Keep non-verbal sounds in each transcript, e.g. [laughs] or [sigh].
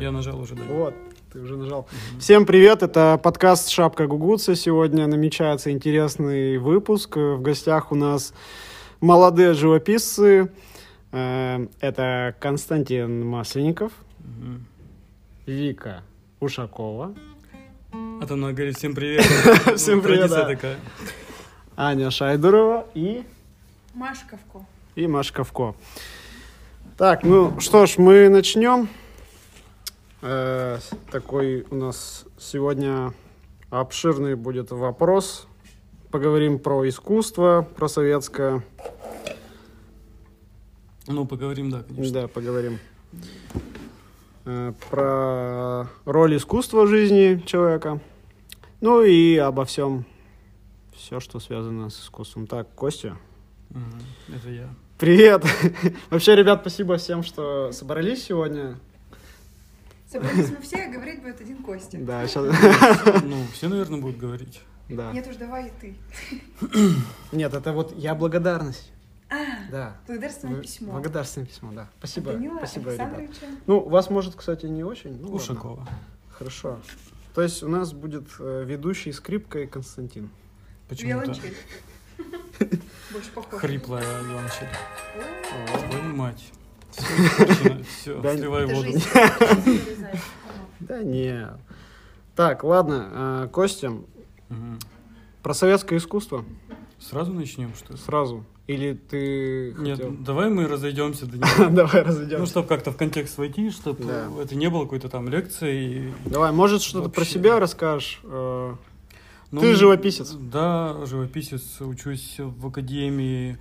Я нажал уже, да. Вот, ты уже нажал. Всем привет, это подкаст «Шапка Гугуца». Сегодня намечается интересный выпуск. В гостях у нас молодые живописцы. Э, Это Константин Масленников, Мгм. Вика Ушакова, А там она говорит, всем привет. [laughs] Всем привет, такая. Аня Шайдурова и, Машковку. и Маша Ковко. Так, ну что ж, мы начнем. Э, Такой у нас сегодня обширный будет вопрос. Поговорим про искусство, про советское. Ну, поговорим, да, конечно. Да, поговорим. Э, Про роль искусства в жизни человека. Ну и обо всем, все, что связано с искусством. Так, Костя, Мгм. Это я. Привет! [laughs] Вообще, ребят, спасибо всем, что собрались сегодня. Собрались мы [laughs] все, а говорить будет один Костя. Да, сейчас... Ну, все, наверное, будут говорить. Да. Нет уж, давай и ты. [clears throat] Нет, это вот я благодарность. А, Да. благодарственное Вы- письмо. Благодарственное письмо, да. Спасибо, Данила спасибо, ребят. Ну, вас может, кстати, не очень. ну ладно. Ушакова. Хорошо. То есть у нас будет э, ведущий скрипка и Константин. Почему-то Виолончель. Больше хриплая. О, Твою мать. Все, сливай воду. [laughs] Да нет. Так, ладно, э, Костя, про советское искусство Сразу начнем, что ли? сразу. Или ты Нет, хотел? давай мы разойдемся до [laughs] него. Давай Ну, разойдемся. чтобы как-то в контекст войти, чтобы Да. это не было какой-то там лекции. Давай, может, что-то про себя расскажешь? Ну, Ты живописец. Да, живописец. Учусь в академии.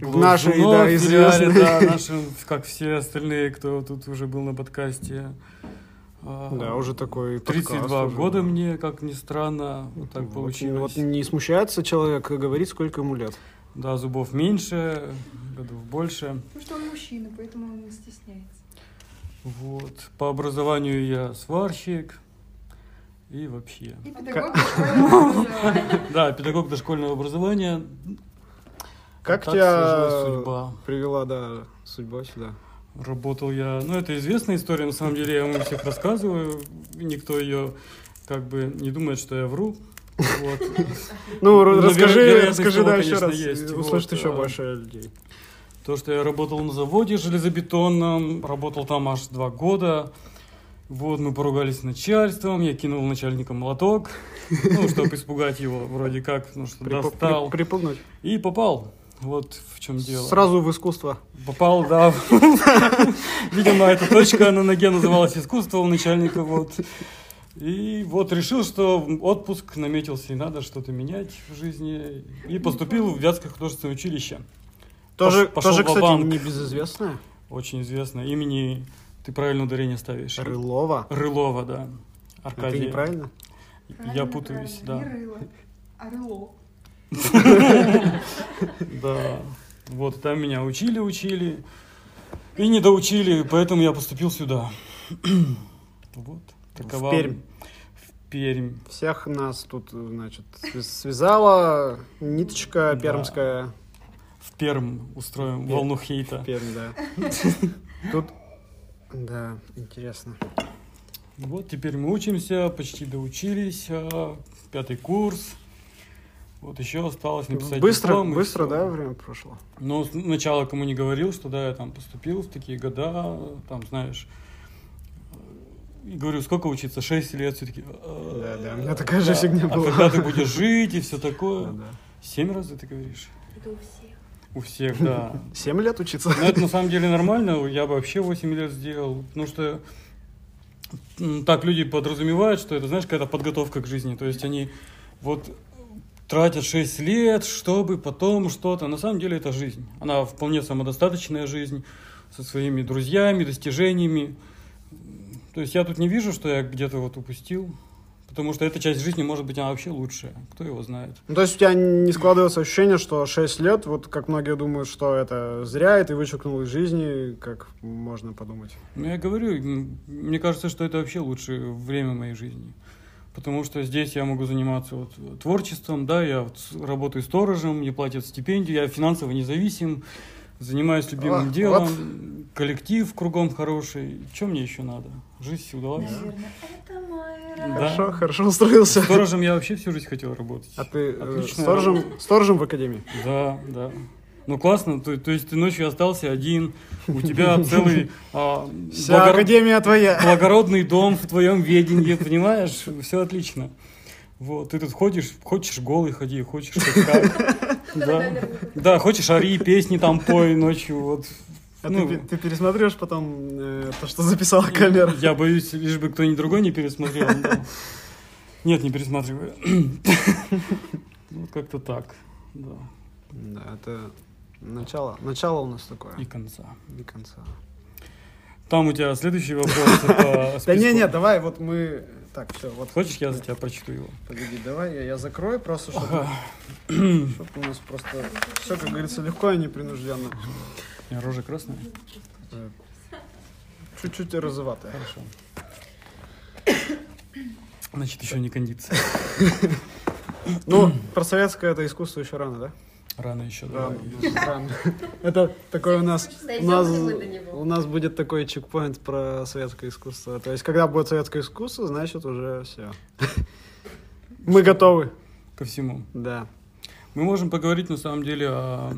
В нашей, Глазунов, да, в известной. Да, [laughs] нашим, как все остальные, кто тут уже был на подкасте. А, Да, уже такой 32 подкаст уже, года да. мне, как ни странно, вот так Вот, получилось. Вот не смущается человек говорить, сколько ему лет. Да, зубов меньше, годов больше. Потому что он мужчина, поэтому он не стесняется. Вот. По образованию я сварщик. И вообще. И педагог образования. Да, педагог дошкольного образования. Как тебя привела, да, судьба сюда? Работал я, ну это известная история, на самом деле я вам всех рассказываю, никто ее как бы не думает, что я вру. Вот. Ну, Ну, расскажи, расскажи, да, еще конечно, раз. есть. Услышит Вот, еще а. больше людей. То, что я работал на заводе железобетонном, работал там аж два года. Вот, мы поругались с начальством, я кинул начальника молоток, ну, чтобы испугать его, вроде как, ну, что Припу- достал. при- Припугнуть. И попал. Вот в чем дело. Сразу в искусство. Попал, да. Видимо, эта точка на ноге называлась искусство у начальника, вот. И вот решил, что отпуск наметился, и надо что-то менять в жизни. И поступил в Вятское художественное училище. Тоже, тоже кстати, ва-банк. небезызвестная. Очень известно. Имени, ты правильно ударение ставишь. Рылова. Рылова, да. А ты неправильно? Я Правильно, путаюсь, правильно. да. Не рыло, а рыло. Да. Вот, там меня учили, учили. И не доучили, поэтому я поступил сюда. Вот. Такова... Пермь. В Пермь. Всех нас тут, значит, свя- связала ниточка пермская. В Перм устроим волну хейта. Пермь, да. [laughs] Тут, да, интересно. Вот теперь мы учимся, почти доучились, а, пятый курс. Вот еще осталось написать Быстро, диплом, быстро, всё. да, время прошло? Ну, сначала кому не говорил, что да, я там поступил в такие года, там, знаешь, и говорю, сколько учиться? Шесть лет, все таки Да, да, у меня такая же фигня А была. когда ты будешь жить и все такое? Семь раз ты говоришь? Это у всех. У всех, да. [laughs] Семь лет учиться? Но это на самом деле нормально, я бы вообще 8 лет сделал, потому что так люди подразумевают, что это, знаешь, какая-то подготовка к жизни, то есть они вот тратят 6 лет, чтобы потом что-то, на самом деле это жизнь, она вполне самодостаточная жизнь, со своими друзьями, достижениями, то есть я тут не вижу, что я где-то вот упустил, Потому что эта часть жизни, может быть, она вообще лучшая. Кто его знает? Ну, то есть у тебя не складывается ощущение, что 6 лет, вот как многие думают, что это зря, и ты вычеркнул из жизни, как можно подумать. Ну, я говорю, мне кажется, что это вообще лучшее время моей жизни. Потому что здесь я могу заниматься вот творчеством, да, я вот работаю сторожем, мне платят стипендию, я финансово независим, занимаюсь любимым О, делом. вот. коллектив кругом хороший. Чем мне еще надо? Жизнь удалась. Наверное, это мой Да. Хорошо, хорошо устроился. Сторожем я вообще всю жизнь хотел работать. А ты э, Отличная сторожем, работа. сторожем в академии? Да, да. Ну классно, то, то есть ты ночью остался один, у тебя целый а, Вся благор- академия твоя. благородный дом в твоем ведении, понимаешь? Все отлично. Вот, ты тут ходишь, хочешь голый ходи, хочешь как как. [laughs] Да. да, хочешь ори, песни там пой ночью, вот. А Ну, ты, ты пересмотришь потом э, то, что записала камера? Я боюсь, лишь бы кто-нибудь другой не пересмотрел. да. Нет, не пересматриваю. [laughs] Вот как-то так, да, Да, это начало. Начало у нас такое. и конца. И конца. Там у тебя следующий вопрос. по [laughs] Да не, не, давай, вот мы... Так, все, вот. Хочешь, я за тебя прочту его? Погоди, давай я, я закрою просто, чтобы, Ага. [clears throat] у нас просто все, как говорится, легко и непринужденно. У меня рожа красная? Э, Чуть-чуть розоватая. Хорошо. Значит, еще не кондиция. Ну, про советское это искусство еще рано, да? Рано еще. Рано. рано. [laughs] Это такой у нас, у нас, у нас будет такой чекпоинт про советское искусство. То есть, когда будет советское искусство, значит уже все. [laughs] Мы готовы, Ко всему. да. Мы можем поговорить, на самом деле, о,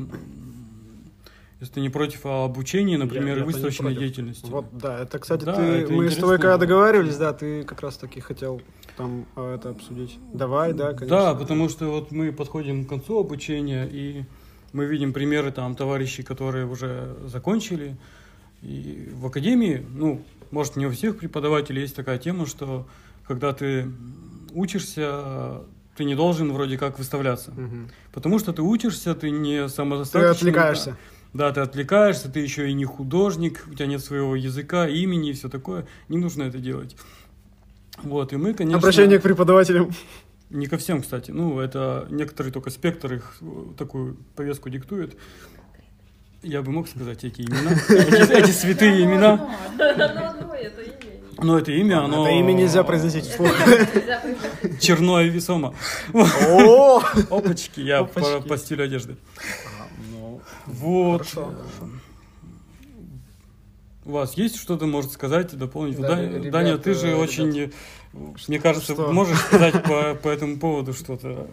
если ты не против, о обучении, например, Я- выставочной деятельности. Вот, да, это, кстати, Да, ты, это мы с тобой когда договаривались, да, ты как раз таки хотел там а, это обсудить. Давай, да, конечно. Да, потому что вот мы подходим к концу обучения, и мы видим примеры там товарищей, которые уже закончили. И в академии, ну, может, не у всех преподавателей есть такая тема, что когда ты учишься, ты не должен вроде как выставляться. Мгм. Потому что ты учишься, ты не Ты самодостаточный. отвлекаешься. Да, ты отвлекаешься, ты еще и не художник, у тебя нет своего языка, имени и все такое. Не нужно это делать. Вот, и мы, конечно... Обращение к преподавателям. Не ко всем, кстати. Ну, это некоторые только спектр их э, такую повестку диктует. Я бы мог сказать эти имена, [laughs] эти, эти святые имена. Но это имя, оно... Это имя нельзя произносить вслух. Нельзя произносить. Черно и весомо. Опачки, я по стилю одежды. Ну, Вот. У вас есть что-то, может сказать, дополнить? Да, Даня, Даня, ты же ребят. очень, э, мне кажется, Что? можешь сказать по, по этому поводу что-то?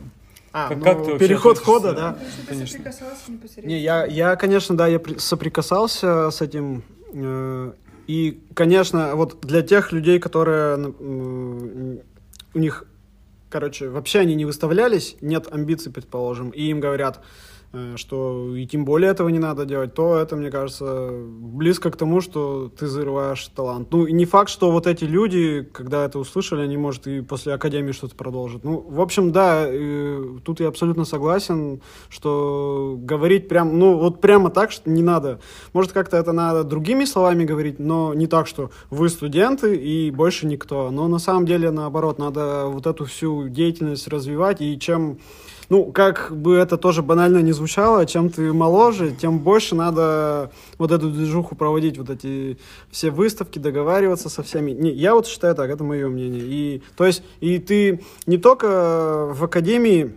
А, Как- ну, как ты переход хода, да? Конечно. соприкасался. Не, я, я, конечно, да, я при- соприкасался с этим. э, И, конечно, вот для тех людей, которые у них, короче, вообще они не выставлялись, нет амбиций, предположим, и им говорят, что и тем более этого не надо делать, то это, мне кажется, близко к тому, что ты зарываешь талант. Ну, и не факт, что вот эти люди, когда это услышали, они, может, и после академии что-то продолжат. Ну, в общем, да, э, тут я абсолютно согласен, что говорить прям, ну, вот прямо так, что не надо. Может, как-то это надо другими словами говорить, но не так, что вы студенты и больше никто. Но на самом деле, наоборот, надо вот эту всю деятельность развивать, и чем ну, как бы это тоже банально не звучало, чем ты моложе, тем больше надо вот эту движуху проводить, вот эти все выставки, договариваться со всеми. Не, я вот считаю так, это мое мнение. И, то есть, и ты не только в академии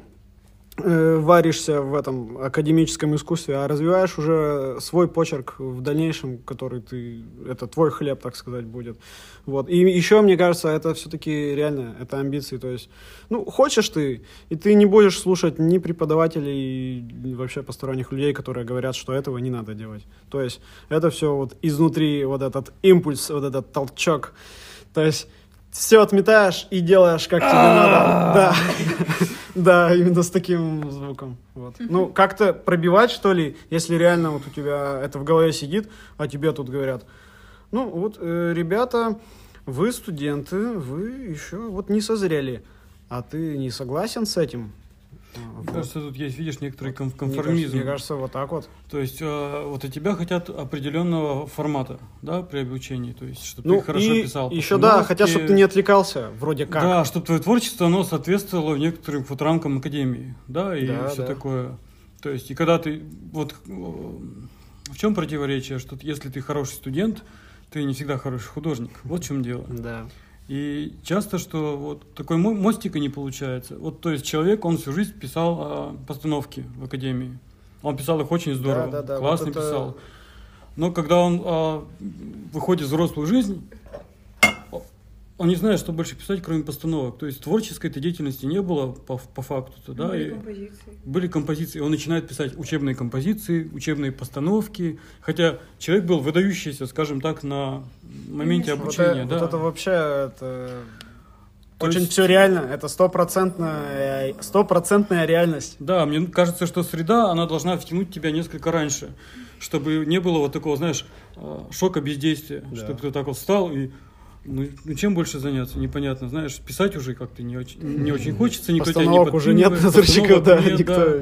варишься в этом академическом искусстве, а развиваешь уже свой почерк в дальнейшем, который ты, это твой хлеб, так сказать, будет. Вот. И еще, мне кажется, это все-таки реально, это амбиции. То есть, ну, хочешь ты, и ты не будешь слушать ни преподавателей, ни вообще посторонних людей, которые говорят, что этого не надо делать. То есть, это все вот изнутри, вот этот импульс, вот этот толчок. То есть, все отметаешь и делаешь, как тебе надо. Да. [laughs] Да, именно с таким звуком. Вот. Ну, как-то пробивать, что ли, если реально вот у тебя это в голове сидит, а тебе тут говорят, ну, вот, э, ребята, вы студенты, вы еще вот не созрели, а ты не согласен с этим? Мне вот. кажется, тут есть, видишь, некоторый кон- Мне кажется- конформизм. Мне кажется, вот так вот. То есть э, вот от тебя хотят определенного формата, да, при обучении, то есть чтобы Ну, ты хорошо и писал. еще, да, постановки. хотя, чтобы ты не отвлекался, вроде как. Да, чтобы твое творчество, оно соответствовало некоторым вот рамкам академии, да, и Да, все да. такое. То есть, и когда ты, вот, э, в чем противоречие, что если ты хороший студент, ты не всегда хороший художник. Вот в чем дело. Да. И часто, что вот такой мо- мостика не получается. Вот, то есть человек, он всю жизнь писал а, постановки в академии. Он писал их очень здорово, Да, да, да, классно вот это- писал. Но когда он а, выходит в взрослую жизнь, он не знает, что больше писать, кроме постановок. То есть творческой этой деятельности не было по, по факту. Да, Были и- композиции. были композиции, он начинает писать учебные композиции, учебные постановки, хотя человек был выдающийся, скажем так, на моменте Конечно. Вот, обучения, э- да. вот это вообще это То очень есть- все реально. Это стопроцентная стопроцентная реальность. Да, мне кажется, что среда, она должна втянуть тебя несколько раньше, чтобы не было вот такого, знаешь, э, шока бездействия, Да. чтобы ты так вот встал и ну, ну, чем больше заняться, непонятно, знаешь, писать уже как-то не очень, не очень хочется, никто тебя не уже нет назорщиков, да, нет, никто.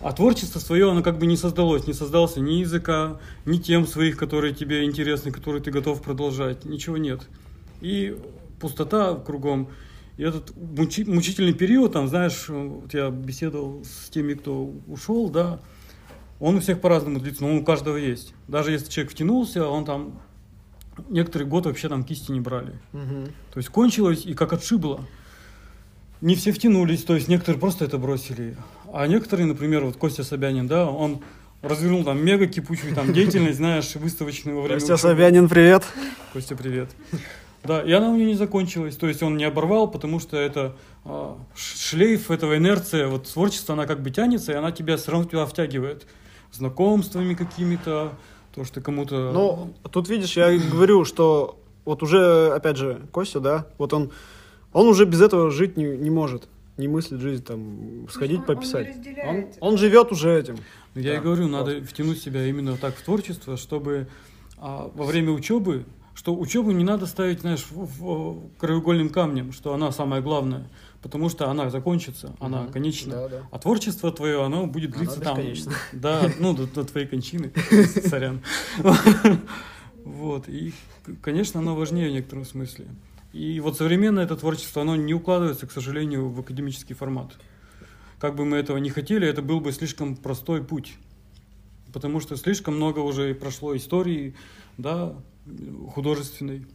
А творчество свое, оно как бы не создалось, не создался ни языка, ни тем своих, которые тебе интересны, которые ты готов продолжать, ничего нет. И пустота кругом. И этот мучи- мучительный период, там, знаешь, вот я беседовал с теми, кто ушел, да, он у всех по-разному длится, но он у каждого есть. Даже если человек втянулся, он там некоторый год вообще там кисти не брали. Мгм. То есть кончилось и как отшибло. Не все втянулись, то есть некоторые просто это бросили. А некоторые, например, вот Костя Собянин, да, он развернул там мега кипучую там деятельность, знаешь, выставочную во время Костя учебы. Собянин, привет. Костя, привет. Да, и она у него не закончилась, то есть он не оборвал, потому что это ш- шлейф, этого инерция, вот творчество, она как бы тянется, и она тебя все равно туда втягивает знакомствами какими-то, то, что кому-то... Ну, тут видишь, я и говорю, что вот уже, опять же, Костя, да, вот он, он уже без этого жить не, не может. Не мыслит жизнь, там, сходить он- он пописать. разделяет. Он, он живет уже этим. Ну, Я и Да, говорю, вот. надо втянуть себя именно так в творчество, чтобы а, во время учебы, что учебу не надо ставить, знаешь, в, в- краеугольным камнем, что она самая главная, потому что она закончится, она Мгм. конечна. Да, да. А творчество твое, оно будет длиться там. бесконечно. Да, ну, до, до твоей кончины, [laughs] сорян. Вот, и, конечно, оно важнее в некотором смысле. И вот современное это творчество, оно не укладывается, к сожалению, в академический формат. Как бы мы этого не хотели, это был бы слишком простой путь. Потому что слишком много уже прошло истории, да, художественной.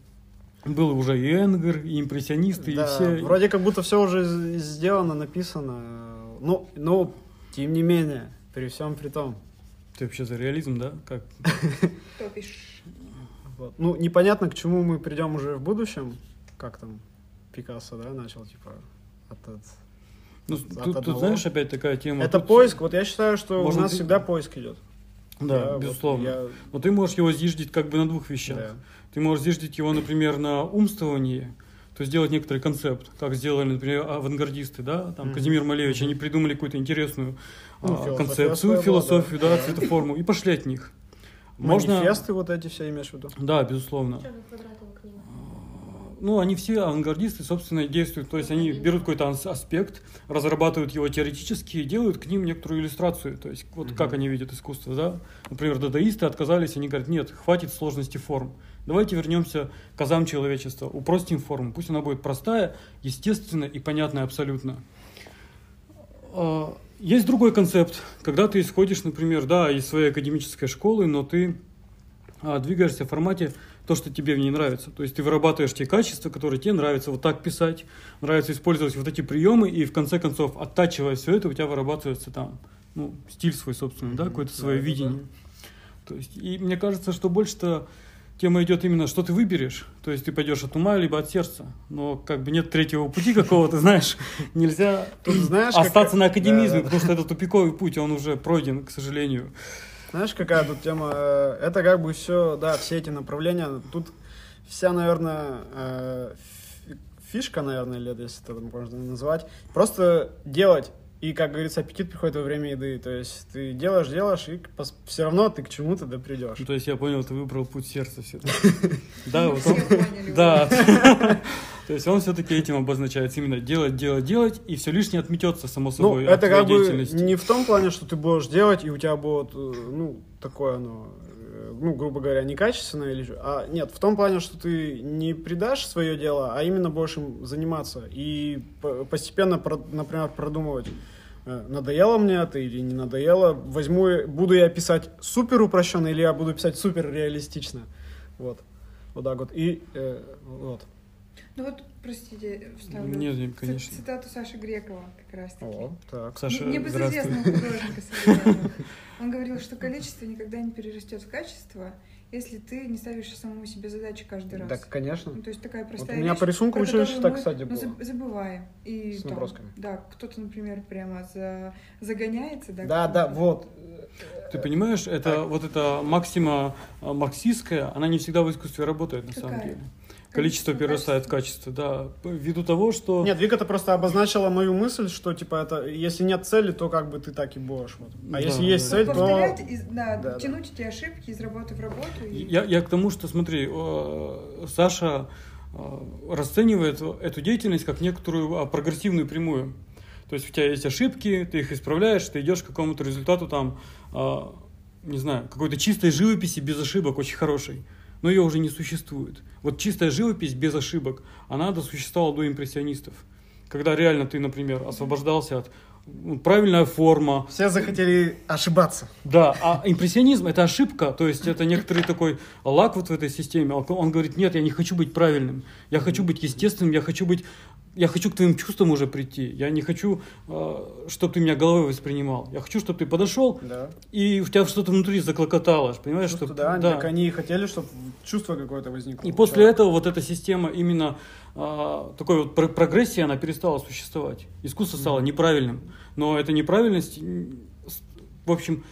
Был уже и Энгер, и импрессионисты, Да, и все. Вроде как будто все уже сделано, написано. Ну, ну, тем не менее, при всем при том. Ты вообще за реализм, да? Как? [laughs] Топишь. Вот. Ну, непонятно, к чему мы придем уже в будущем. Как там Пикассо, да, начал, типа, от, от- Ну, От тут, тут, знаешь, опять такая тема. Это Тут- поиск. Вот я считаю, что Можно у нас ты- всегда поиск идет. Да, Я вот- безусловно. я- Но ты можешь его зиждить как бы на двух вещах. да. Ты можешь зиждить его, например, на умствовании, то есть сделать некоторый концепт, как сделали, например, авангардисты, да, там Мгм. Казимир Малевич, они придумали какую-то интересную Ну, а, философия концепцию, своя была, философию, да, цветоформу, и пошли от них. Можно... Манифесты вот эти все имеешь в виду? Да, безусловно. Черный книга. Ну, они все авангардисты, собственно, и действуют. То есть они берут какой-то ас- аспект, разрабатывают его теоретически и делают к ним некоторую иллюстрацию. То есть вот Мгм. как они видят искусство, да? Например, дадаисты отказались, они говорят, нет, хватит сложности форм. Давайте вернемся к азам человечества, упростим форму. Пусть она будет простая, естественная и понятная абсолютно. А, Есть другой концепт, когда ты исходишь, например, да, из своей академической школы, но ты а, двигаешься в формате то, что тебе в ней нравится. То есть ты вырабатываешь те качества, которые тебе нравятся вот так писать, нравится использовать вот эти приемы, и в конце концов, оттачивая все это, у тебя вырабатывается там ну, стиль свой собственный, да, Мгм. какое-то Да, свое да, видение. То есть, и мне кажется, что больше-то тема идет именно, что ты выберешь. То есть ты пойдешь от ума, либо от сердца. Но как бы нет третьего пути какого-то, [laughs] знаешь, нельзя Тут знаешь, как- остаться на академизме, Да, да, да. потому что это тупиковый путь, он уже пройден, к сожалению. Знаешь, какая тут тема? Э, Это как бы все, да, все эти направления. Тут вся, наверное, э, фи- фишка, наверное, или если это можно назвать, просто делать. И, как говорится, аппетит приходит во время еды. То есть ты делаешь, делаешь, и все равно ты к чему-то да придешь. Ну, то есть я понял, ты выбрал путь сердца все [laughs] Да, вот он, да. То есть он все-таки этим обозначается именно делать, делать, делать, и все лишнее отметется, само Ну, собой, от это как бы не в том плане, что ты будешь делать, и у тебя будет, э, ну, такое оно, э, ну, грубо говоря, некачественное или что. А нет, в том плане, что ты не предашь свое дело, а именно будешь им заниматься. И по- постепенно, например, продумывать, надоело мне это или не надоело, возьму, буду я писать супер упрощенно или я буду писать супер реалистично. Вот. Вот так вот. И э, вот. Ну вот, простите, вставлю. Нет, нет, конечно. Цитату Саши Грекова как раз таки. О, так. Саша, Небезызвестного художника. Он говорил, что количество никогда не перерастет в качество, если ты не ставишь самому себе задачи каждый раз. Так, конечно. Ну, то есть такая Вот простая у меня вещь, по рисунку училище так, кстати, ну, было. заб- забываем. И С там, набросками. Да, кто-то, например, прямо за, загоняется, да. Да, да, вот. Ты понимаешь, это Так. вот эта максима а, марксистская, она не всегда в искусстве работает на самом Какая? деле. Количество Количество, перерастает качество, да. Ввиду того, что... Нет, Вика, ты просто обозначила мою мысль, что типа это, если нет цели, то как бы ты так и будешь. Вот. А Да, если да, есть да. цель, то... Повторять, из- да, Да, да. тянуть эти ошибки из работы в работу. и- Я, я к тому, что, смотри, э, Саша э, расценивает эту деятельность как некоторую а, прогрессивную прямую. То есть у тебя есть ошибки, ты их исправляешь, ты идешь к какому-то результату там, а, не знаю, какой-то чистой живописи без ошибок, очень хорошей. Но ее уже не существует. Вот чистая живопись без ошибок, она досуществовала до импрессионистов. Когда реально ты, например, освобождался от ну, правильная форма, Все захотели ошибаться. да, а импрессионизм это ошибка, то есть это некоторый такой лак вот в этой системе. Он- Он говорит, нет, я не хочу быть правильным, я хочу быть естественным, я хочу быть, я хочу к твоим чувствам уже прийти, я не хочу, чтобы ты меня головой воспринимал, я хочу, чтобы ты подошел Да. и у тебя что-то внутри заклокотало, понимаешь, Чувство, что да, так они и хотели, чтобы чувство какое-то возникло. и после человека. этого вот эта система именно а, такой вот про- прогрессии, она перестала существовать. Искусство стало неправильным. Но эта неправильность, в общем,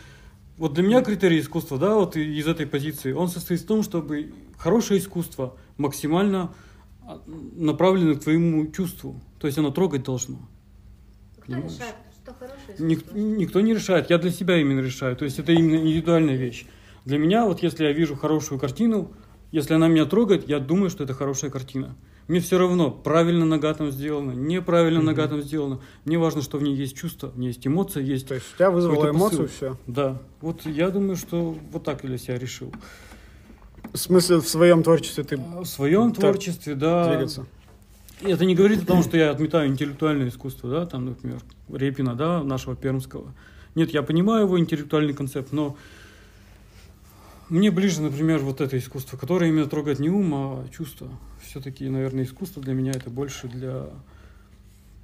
вот для меня критерий искусства, да, вот из этой позиции, он состоит в том, чтобы хорошее искусство максимально а, направлено к твоему чувству. То есть оно трогать должно. Кто Понимаешь? решает, что хорошее Ник- никто не решает, я для себя именно решаю. То есть это именно индивидуальная вещь. Для меня, вот если я вижу хорошую картину, если она меня трогает, я думаю, что это хорошая картина. Мне все равно, правильно нога там сделана, неправильно нога там сделана. Мне важно, что в ней есть чувство, в ней есть эмоция, есть... То есть у тебя вызвало эмоцию, все. Да, вот я думаю, что вот так я для себя решил. В смысле, в своем творчестве ты В своем творчестве, да. двигаться. И Это не говорит о том, что я отметаю интеллектуальное искусство, да, там, например, Репина, да, нашего пермского. Нет, я понимаю его интеллектуальный концепт, но мне ближе, например, вот это искусство, которое именно трогает не ум, а чувство. Все-таки, наверное, искусство для меня это больше для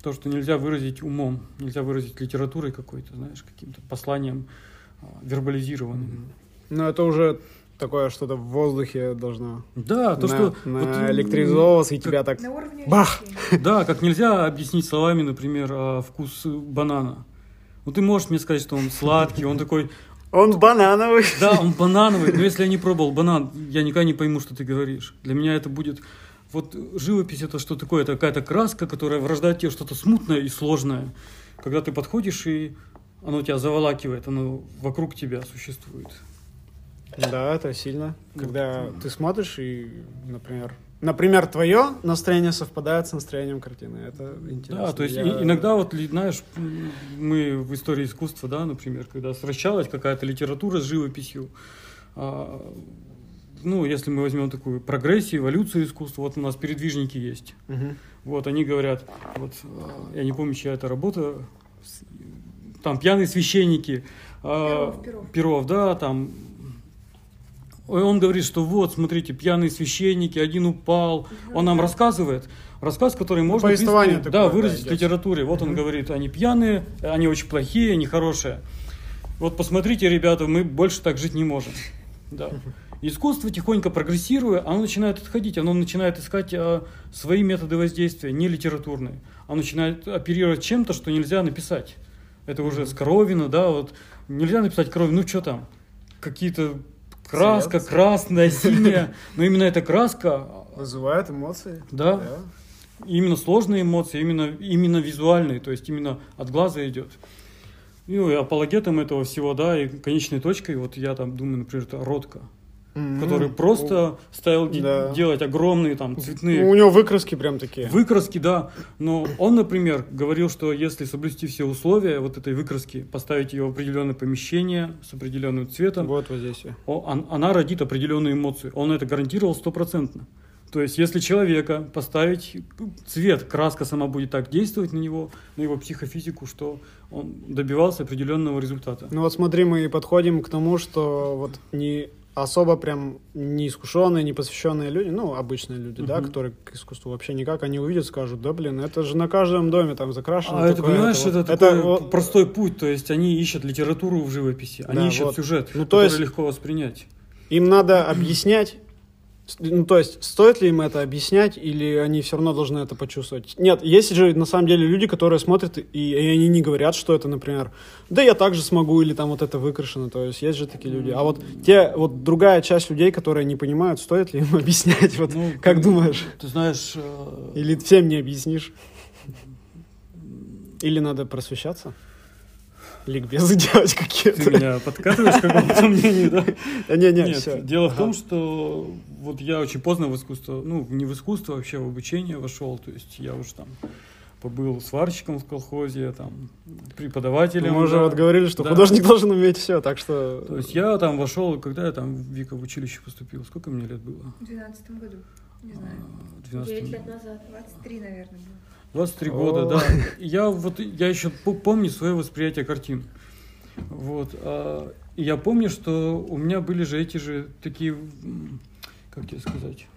то, что нельзя выразить умом, нельзя выразить литературой какой-то, знаешь, каким-то посланием а, вербализированным. Но это уже такое что-то в воздухе должно Да, то, на- что... вот, наэлектризовываться и тебя так... На уровне Бах! Да, как нельзя объяснить словами, например, а, вкус банана. Ну, ты можешь мне сказать, что он сладкий, он такой, Он банановый. да, он банановый, но если я не пробовал банан, я никогда не пойму, что ты говоришь. Для меня это будет... Вот живопись это что такое? Это какая-то краска, которая врождает тебе что-то смутное и сложное. Когда ты подходишь, и оно тебя заволакивает, оно вокруг тебя существует. Да, это сильно. Когда ты смотришь и, например, например, твое настроение совпадает с настроением картины. Это интересно. Да, то есть Я- иногда вот, знаешь, мы в истории искусства, да, например, когда сращалась какая-то литература с живописью, а, ну, если мы возьмем такую прогрессию, эволюцию искусства, вот у нас передвижники есть. Мгм. Вот они говорят, вот а, я не помню, чья это работа, там пьяные священники, а, Перов, Перов. Перов, да, там. Он говорит, что вот, смотрите, пьяные священники, один упал. Он нам рассказывает, рассказ, который можно в принципе, повествование такое, да, да, выразить в идет. литературе. Вот он говорит, они пьяные, они очень плохие, они хорошие. Вот посмотрите, ребята, мы больше так жить не можем. Да. Искусство тихонько прогрессируя, оно начинает отходить, оно начинает искать а, свои методы воздействия, не литературные. Оно начинает оперировать чем-то, что нельзя написать. Это уже с Коровина, да, вот нельзя написать Коровин, ну что там, какие-то краска, Цвет. красная, синяя, [laughs] но именно эта краска, Вызывает эмоции. да, именно сложные эмоции, именно, именно визуальные, то есть именно от глаза идет. Ну и апологетом этого всего, да, и конечной точкой, вот я там думаю, например, это Ротко, Мгм. который просто ставил де- Да. делать огромные там цветные Ну, у него выкраски прям такие. выкраски, да. Но он, например, говорил, что если соблюсти все условия вот этой выкраски, поставить ее в определенное помещение с определенным цветом, Вот воздействие. о- он- она родит определенные эмоции. Он это гарантировал стопроцентно. То есть, если человека поставить цвет, краска сама будет так действовать на него, на его психофизику, что он добивался определенного результата. Ну вот смотри, мы подходим к тому, что вот не особо прям не искушенные, не посвященные люди, ну, обычные люди, да, Мгм. которые к искусству вообще никак, они увидят, скажут, да, блин, это же на каждом доме там закрашено. А это, такое, понимаешь, вот». это, такой вот- простой путь. То есть, они ищут литературу в живописи, они Да, ищут вот. сюжет, Ну, то который есть- легко воспринять. Им надо объяснять, ну, то есть, стоит ли им это объяснять, или они все равно должны это почувствовать? Нет, есть же, на самом деле, люди, которые смотрят, и, и они не говорят, что это, например, да я также смогу, или там вот это выкрашено, то есть, есть же такие люди. А вот те, вот другая часть людей, которые не понимают, стоит ли им [laughs] объяснять, вот, Ну, как ты- думаешь? Ты знаешь, э, Или всем не объяснишь? Или надо просвещаться? Ликбезы [laughs] делать ты какие-то? меня подкатываешь к какому-то [laughs] мнению, да? Да Не, не, Нет, дело в том, что вот я очень поздно в искусство, ну, не в искусство, вообще в обучение вошел, то есть я уже там побыл сварщиком в колхозе, там, преподавателем. Мы уже да. вот говорили, что Да. художник должен уметь все, так что... То есть я там вошел, когда я там, Вика, в училище поступил, сколько мне лет было? В 2012 году. Не знаю. А, 9 12 лет назад. 23, наверное, было. 23 О. года, да. Я вот, я еще по- помню свое восприятие картин. Вот. а, и я помню, что у меня были же эти же такие, как тебе сказать,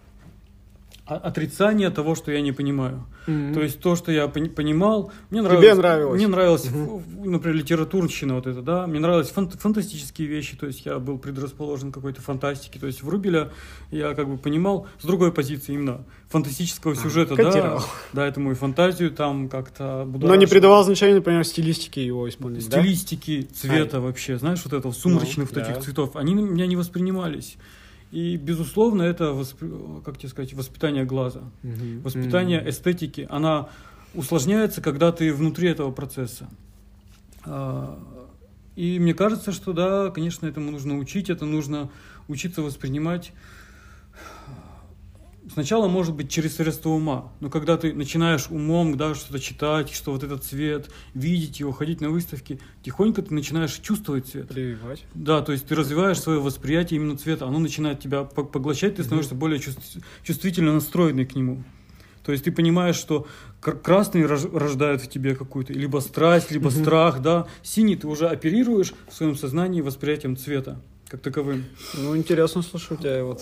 о- отрицания того, что я не понимаю. Мгм. То есть то, что я пони- понимал, мне Тебе нравилось. Мне нравилось, Мгм. ф- ф- например, литературщина вот это, да. Мне нравились фан- фантастические вещи, то есть я был предрасположен к какой-то фантастике. То есть Врубеля я как бы понимал с другой позиции именно фантастического сюжета, да. котировал. Да, этому и фантазию там как-то Но не будоражил. придавал значения, например, стилистике его исполнения, да? стилистики цвета вообще, знаешь, вот этого сумрачных Ну, вот этих да. цветов, они у меня не воспринимались. И, безусловно, это, восп- как тебе сказать, воспитание глаза. Мгм. Воспитание Мгм. эстетики, она усложняется, когда ты внутри этого процесса. А, И мне кажется, что да, конечно, этому нужно учить, это нужно учиться воспринимать сначала, может быть, через средства ума, но когда ты начинаешь умом да, что-то читать, что вот этот цвет, видеть его, ходить на выставки, тихонько ты начинаешь чувствовать цвет. Прививать. Да, то есть ты развиваешь свое восприятие именно цвета, оно начинает тебя по- поглощать, ты становишься более чувств- чувствительно настроенный к нему. То есть ты понимаешь, что кр- красный рож- рождает в тебе какую-то либо страсть, либо страх, да. Синий ты уже оперируешь в своем сознании восприятием цвета как таковым. Ну, интересно, слушай, у тебя вот...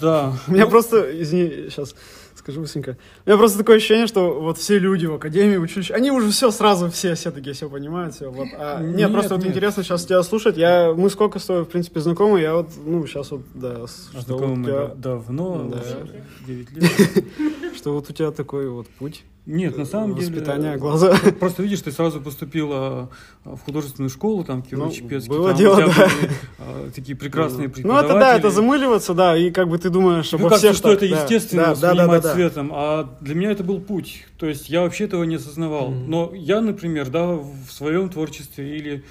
Да. У меня Ну, просто, извини, сейчас скажу быстренько. У меня просто такое ощущение, что вот все люди в академии, в училище, они уже все сразу, все, все такие, все понимают, все. Вот. А, нет, Нет, просто вот нет. интересно сейчас тебя слушать. Я, мы сколько с тобой, в принципе, знакомы, я вот, ну, сейчас вот, да, а что, знакомы вот мы тебя, да- давно, Да. уже 9 лет. [laughs] что вот у тебя такой вот путь. Нет, на самом деле... Воспитание глаза. Просто видишь, ты сразу поступила а, в художественную школу, там, Кирилл Ну, Чепецкий. было там дело, да. были, а, такие прекрасные Ну, преподаватели. это да, это замыливаться, да, и как бы ты думаешь Тебе обо всех что это да, естественно да, да, да, воспринимать да, да. цветом, а для меня это был путь. То есть я вообще этого не осознавал. Мгм. Но я, например, да, в своем творчестве или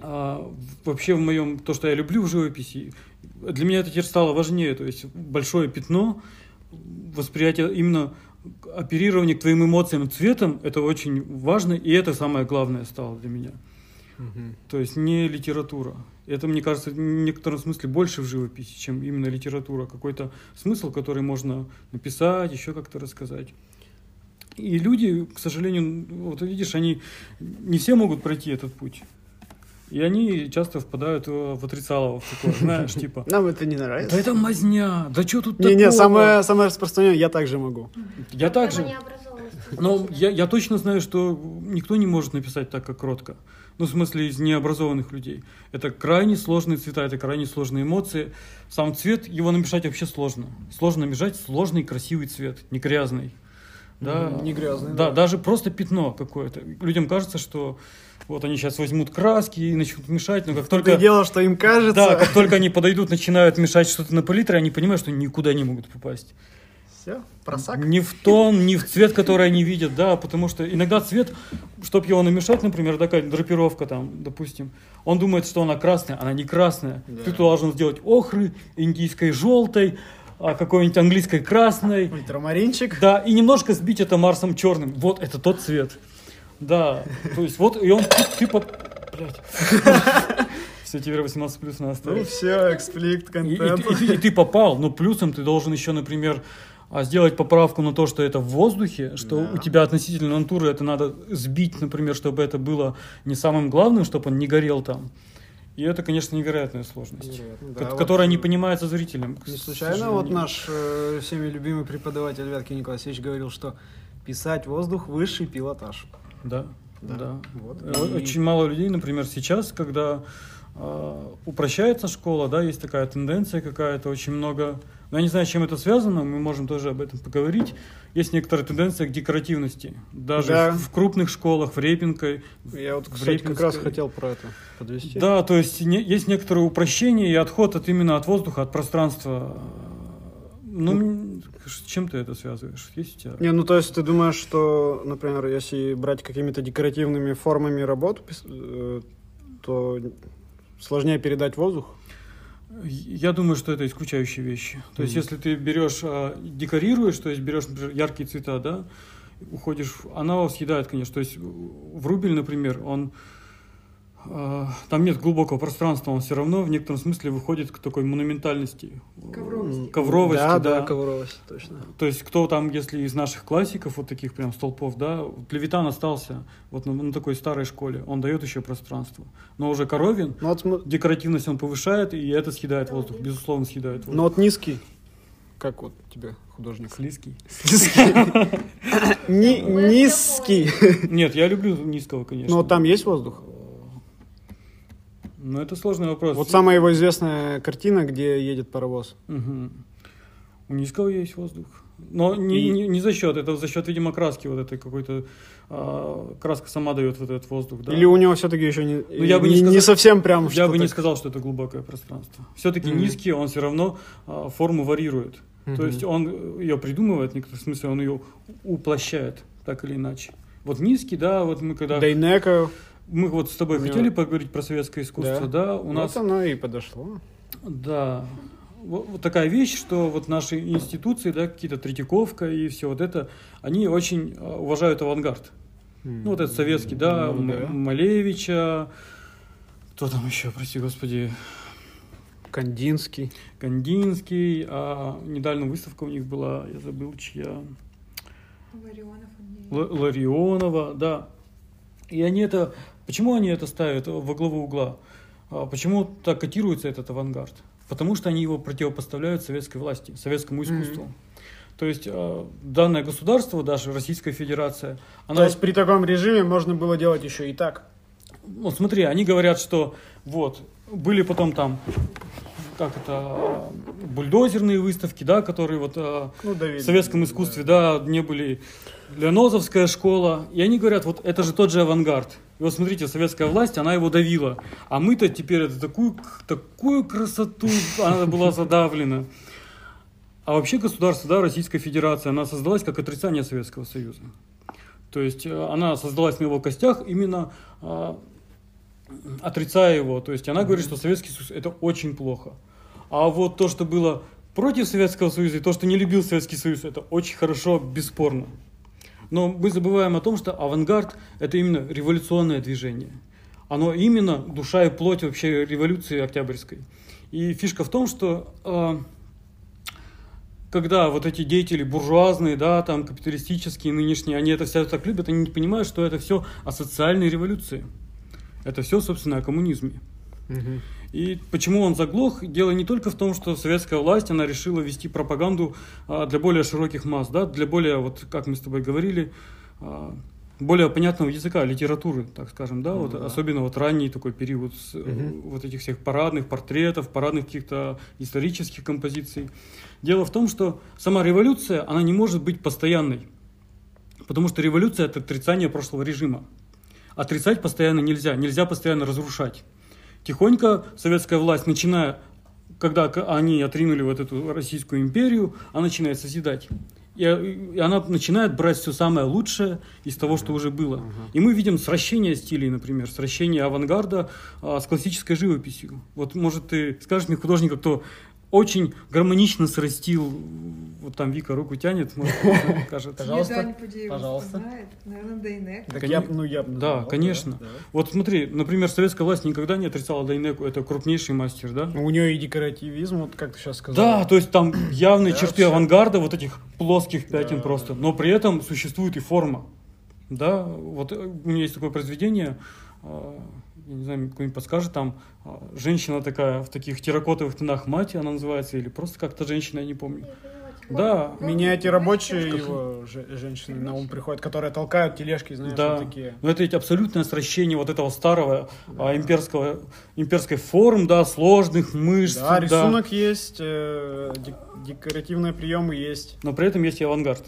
а, вообще в моем, то, что я люблю в живописи, для меня это теперь стало важнее. То есть большое пятно, восприятие именно оперирование к твоим эмоциям цветом, это очень важно, и это самое главное стало для меня. Мгм. То есть не литература. Это, мне кажется, в некотором смысле больше в живописи, чем именно литература. Какой-то смысл, который можно написать, еще как-то рассказать. И люди, к сожалению, вот видишь, они не все могут пройти этот путь. И они часто впадают в отрицалово, в такое, знаешь, [laughs] типа, Нам это не да нравится. это мазня, да что тут Не-не, такого?» самое, самое распространенное, я также могу. Я так же. Проблема необразованности. Но я, я точно знаю, что никто не может написать так, как Кротко. Ну, в смысле, из необразованных людей. Это крайне сложные цвета, это крайне сложные эмоции. Сам цвет, его намешать вообще сложно. Сложно намешать сложный, красивый цвет, не грязный. Да, не грязный, Да, да. даже просто пятно какое-то. Людям кажется, что вот они сейчас возьмут краски и начнут мешать, но как Только только... дело, что им кажется. Да, как только они подойдут, начинают мешать что-то на палитре, они понимают, что никуда не могут попасть. Все, просак. Не в тон, не в цвет, который они видят, да, потому что иногда цвет, чтобы его намешать, например, такая драпировка там, допустим, он думает, что она красная, она не красная. Да. Ты должен сделать охры, индийской желтой, а какой-нибудь английской красной, Ультрамаринчик. да, и немножко сбить это Марсом черным. Вот это тот цвет. Да, то есть вот, и он, по- блядь. [laughs] Все, теперь 18 плюс на Ну оставить. все, экспликт, И, и контент. ты- и ты- и ты попал, но плюсом ты должен еще, например, а, сделать поправку на то, что это в воздухе, что Да. у тебя относительно натуры это надо сбить, например, чтобы это было не самым главным, чтобы он не горел там. И это, конечно, невероятная сложность, Невероятно, да, вот, которая не э, понимается зрителем. к Не случайно вот наш э, всеми любимый преподаватель Вятки Николай Алексеевич говорил, что писать воздух высший пилотаж. Да, Да, да. вот. Э, И- Очень мало людей, например, сейчас, когда а, упрощается школа, да, есть такая тенденция какая-то, очень много. Но я не знаю, с чем это связано, мы можем тоже об этом поговорить. Есть некоторая тенденция к декоративности. Даже Да. в, в крупных школах, в Репинкой. Я вот, кстати, как раз Репинской. хотел про это подвести. Да, то есть не- есть некоторое упрощение и отход от именно от воздуха, от пространства. Ну, м, с чем ты это связываешь? Есть у тебя? Не, ну то есть ты думаешь, что, например, если брать какими-то декоративными формами работу, э, то сложнее передать воздух? Я думаю, что это исключающие вещи. То есть, Мгм. если ты берешь, а, декорируешь, то есть берешь, например, яркие цвета, да, уходишь, она съедает, конечно. То есть в рубель, например, он там нет глубокого пространства, он все равно в некотором смысле выходит к такой монументальности. Ковровости. Ковровости, да, да. да, ковровости, точно. То есть кто там, если из наших классиков, вот таких прям столпов, да, Левитан остался вот на, на такой старой школе, он дает еще пространство. Но уже Коровин, Ну вот, декоративность он повышает, и это съедает воздух, безусловно съедает воздух. ну вот низкий, как вот тебе художник? Слизкий. [laughs] Ну, это Низкий. Нет, я люблю низкого, конечно. Но Ну, там есть воздух? Но это сложный вопрос. Вот самая его известная картина, где едет паровоз. Мгм. У низкого есть воздух. Но не, И- не, не за счет, это за счет, видимо, краски вот этой какой-то. а, краска сама дает вот этот воздух, да. Или у него все-таки еще не, Ну, я бы не не, сказал- совсем прям Я бы не сказал, что это глубокое пространство. Все-таки Мгм. низкий, он все равно а, форму варьирует. То Мгм. есть он ее придумывает, в некотором смысле он ее уплощает, так или иначе. Вот низкий, да, вот мы когда... Дейнеко, Мы вот с тобой У него- хотели поговорить про советское искусство, да? У вот нас оно и подошло. Да. Вот, вот такая вещь, что вот наши институции, да, какие-то Третьяковка и все вот это, они очень а, уважают авангард. Ну, вот этот советский, да, Ну, да. Малевича, кто там еще, прости господи, Кандинский. Кандинский, а недавно выставка у них была, я забыл, чья, Ларионов. Л- Ларионова, да. И они это, почему они это ставят во главу угла? А Почему так котируется этот авангард? Потому что они его противопоставляют советской власти, советскому искусству. То есть э, данное государство, даже Российская Федерация, она... То есть при таком режиме можно было делать еще и так. Вот смотри, они говорят, что вот, были потом там, как это, бульдозерные выставки, да, которые вот э, Ну, Давид. в советском искусстве, да, не были Леонозовская школа, и они говорят, вот это же тот же авангард. И вот смотрите, советская власть, она его давила, а мы-то теперь это такую, такую красоту, она была задавлена. А вообще государство, да, Российская Федерация, она создалась как отрицание Советского Союза. То есть э, она создалась на его костях именно а, отрицая его. То есть она говорит, что Советский Союз это очень плохо. А вот то, что было против Советского Союза и то, что не любил Советский Союз, это очень хорошо, бесспорно. Но мы забываем о том, что авангард это именно революционное движение. Оно именно душа и плоть вообще революции Октябрьской. И фишка в том, что э, когда вот эти деятели буржуазные, да, там капиталистические, нынешние, они это все так любят, они не понимают, что это все о социальной революции. Это все, собственно, о коммунизме. Мгм. И почему он заглох? Дело не только в том, что советская власть, она решила вести пропаганду а, для более широких масс, да, для более, вот как мы с тобой говорили, а, более понятного языка, литературы, так скажем, да, вот да. особенно вот ранний такой период с, Мгм. вот этих всех парадных портретов, парадных каких-то исторических композиций. Дело в том, что сама революция, она не может быть постоянной, потому что революция это отрицание прошлого режима. Отрицать постоянно нельзя, нельзя постоянно разрушать. Тихонько советская власть, начиная, когда они отринули вот эту Российскую империю, она начинает созидать. И, и она начинает брать все самое лучшее из того, что уже было. И мы видим сращение стилей, например, сращение авангарда а, с классической живописью. Вот, может, ты скажешь мне художника, кто очень гармонично срастил, вот там Вика руку тянет, может, [laughs] кажется. Пожалуйста. Пудеева Пожалуйста. знает. Наверное. Так я, ну, я Да, конечно. да. Вот смотри, например, советская власть никогда не отрицала Дайнеку, это крупнейший мастер, да? Ну, У нее и декоративизм, вот как ты сейчас сказал. Да, то есть там [clears throat] явные Да, черты авангарда, вот этих плоских пятен Да, просто, да. но при этом существует и форма. Да, вот у меня есть такое произведение, а, я не знаю, кто-нибудь подскажет, там а, женщина такая в таких терракотовых тонах мать, она называется, или просто как-то женщина, я не помню. Да, Меня эти рабочие его же- женщины на ум приходят, которые толкают тележки, знаешь, Да, вот такие. но это ведь абсолютное сращение вот этого старого а, имперского, имперской форм, да, сложных мышц. Да, рисунок есть, э, дек- декоративные приемы есть. но при этом есть и авангард.